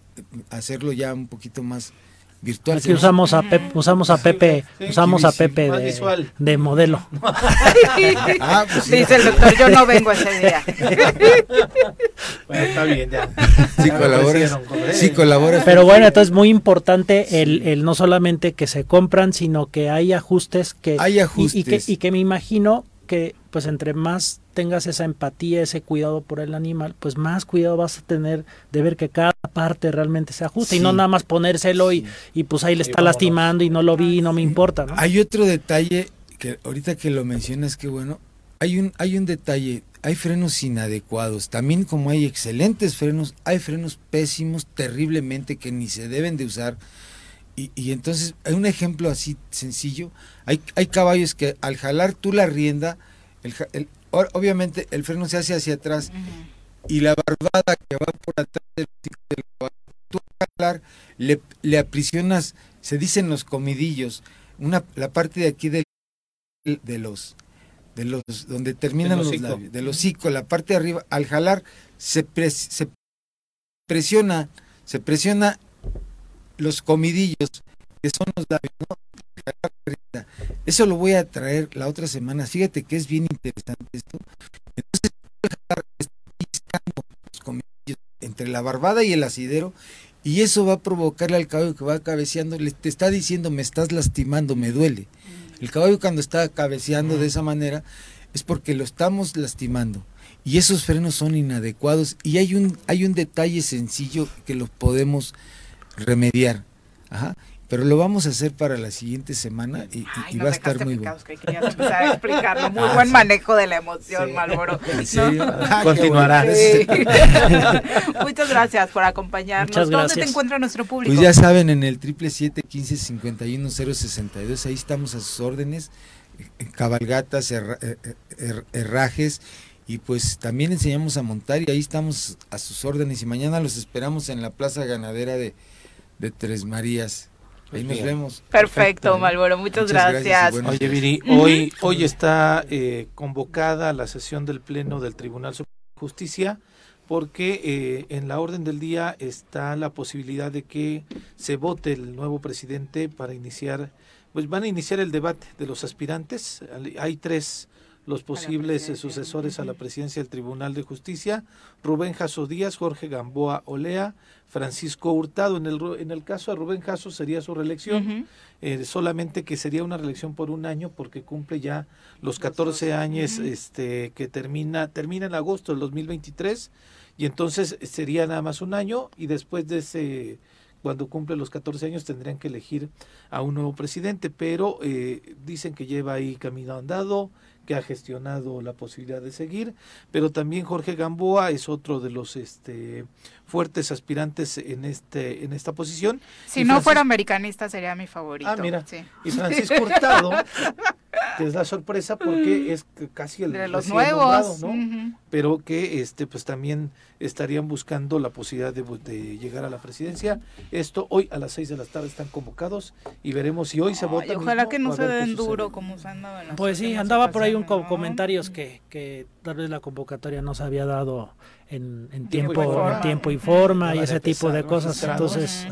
hacerlo ya un poquito más virtual. Aquí usamos a Pepe, usamos a Pepe, usamos a Pepe de, modelo. ah, pues Dice el doctor, yo no vengo ese día. bueno, está bien, ya. Sí colaboras, sí colaboras. Pero bueno, entonces muy importante el, el no solamente que se compran, sino que hay ajustes que... Hay ajustes. y que, y que me imagino que pues entre más tengas esa empatía, ese cuidado por el animal, pues más cuidado vas a tener de ver que cada parte realmente se ajuste y no nada más ponérselo y, y pues ahí le está lastimando y no lo vi y no me importa. Hay otro detalle que ahorita que lo mencionas, que bueno, hay un, hay un detalle, hay frenos inadecuados, también como hay excelentes frenos, hay frenos pésimos terriblemente que ni se deben de usar. Y, y entonces, hay un ejemplo así sencillo, hay, hay caballos que al jalar tú la rienda, el, obviamente el freno se hace hacia atrás y la barbada que va por atrás del, caballo, tú al jalar le, le aprisionas, se dicen los comidillos, una, la parte de aquí del de los de los donde terminan los labios, del hocico, la parte de arriba, al jalar se, se presiona, se presiona los comidillos, que son los labios, Eso lo voy a traer la otra semana. Fíjate que es bien interesante esto. Entonces, los comidillos entre la barbada y el asidero y eso va a provocarle al caballo que va cabeceando, le te está diciendo, me estás lastimando, me duele. El caballo cuando está cabeceando de esa manera es porque lo estamos lastimando y esos frenos son inadecuados y hay un hay un detalle sencillo que lo podemos remediar. Ajá pero lo vamos a hacer para la siguiente semana y, va a estar muy bueno. Que empezar a explicarlo. Muy ah, buen manejo de la emoción, sí. Malboro. Ah, Continuará. Muchas gracias por acompañarnos. ¿Dónde te encuentra nuestro público? Pues ya saben, en el triple siete quince cincuenta y uno cero sesenta y dos, ahí estamos a sus órdenes, cabalgatas, herrajes y pues también enseñamos a montar y ahí estamos a sus órdenes y mañana los esperamos en la Plaza Ganadera de, de Tres Marías. Ahí nos vemos. Perfecto, Malboro, muchas, gracias. Oye, Viri, hoy, hoy está eh, convocada la sesión del Pleno del Tribunal Superior de Justicia porque eh, en la orden del día está la posibilidad de que se vote el nuevo presidente para iniciar, pues van a iniciar el debate de los aspirantes. Hay tres los posibles sucesores a la presidencia del Tribunal de Justicia, Rubén Jasso Díaz, Jorge Gamboa Olea, Francisco Hurtado. En el, en el caso de Rubén Jasso sería su reelección, eh, solamente que sería una reelección por un año porque cumple ya los 14 años este, que termina, termina en agosto del 2023 y entonces sería nada más un año y después de ese cuando cumple los 14 años tendrían que elegir a un nuevo presidente, pero eh, dicen que lleva ahí camino andado, que ha gestionado la posibilidad de seguir, pero también Jorge Gamboa es otro de los este fuertes aspirantes en este en esta posición. Si no fuera americanista sería mi favorito. Ah, mira. Y Francisco Hurtado, que es la sorpresa porque es casi el de los nuevos, ¿no? Pero que este pues también estarían buscando la posibilidad de, llegar a la presidencia. Esto hoy a las seis de la tarde están convocados y veremos si hoy se vota. Ojalá que no se den duro como se andaba en Pues sí, andaba por ahí un comentarios que, que tal vez la convocatoria no se había dado en, tiempo, y tiempo y forma y ese tipo de cosas. Entonces,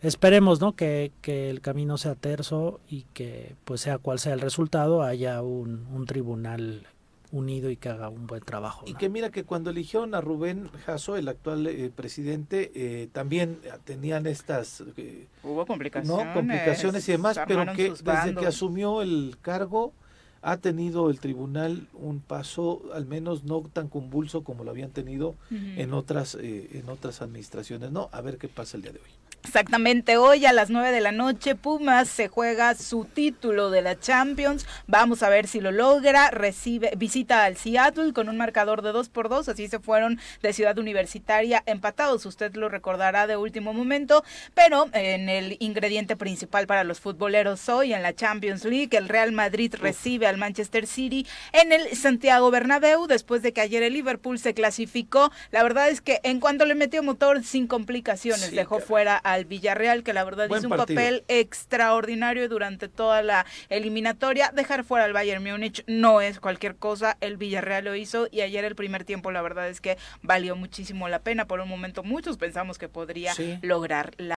esperemos ¿no? Que, que, el camino sea terso y que, pues sea cual sea el resultado, haya un, un tribunal unido y que haga un buen trabajo. Y que mira que cuando eligieron a Rubén Jasso, el actual eh, presidente, eh, también tenían estas... Eh, Hubo complicaciones. ¿no? Complicaciones y demás, pero que desde que asumió el cargo ha tenido el tribunal un paso al menos no tan convulso como lo habían tenido en otras eh, en otras administraciones no a ver qué pasa el día de hoy Exactamente, hoy a las 9 de la noche Pumas se juega su título de la Champions. Vamos a ver si lo logra. Recibe visita al Seattle con un marcador de 2 por 2, así se fueron de Ciudad Universitaria empatados. Usted lo recordará de último momento, pero en el ingrediente principal para los futboleros hoy en la Champions League, el Real Madrid recibe al Manchester City en el Santiago Bernabéu después de que ayer el Liverpool se clasificó. La verdad es que en cuanto le metió motor sin complicaciones, dejó fuera a al Villarreal, que la verdad hizo un papel extraordinario durante toda la eliminatoria. Dejar fuera al Bayern Múnich no es cualquier cosa, el Villarreal lo hizo y ayer el primer tiempo la verdad es que valió muchísimo la pena. Por un momento muchos pensamos que podría lograr la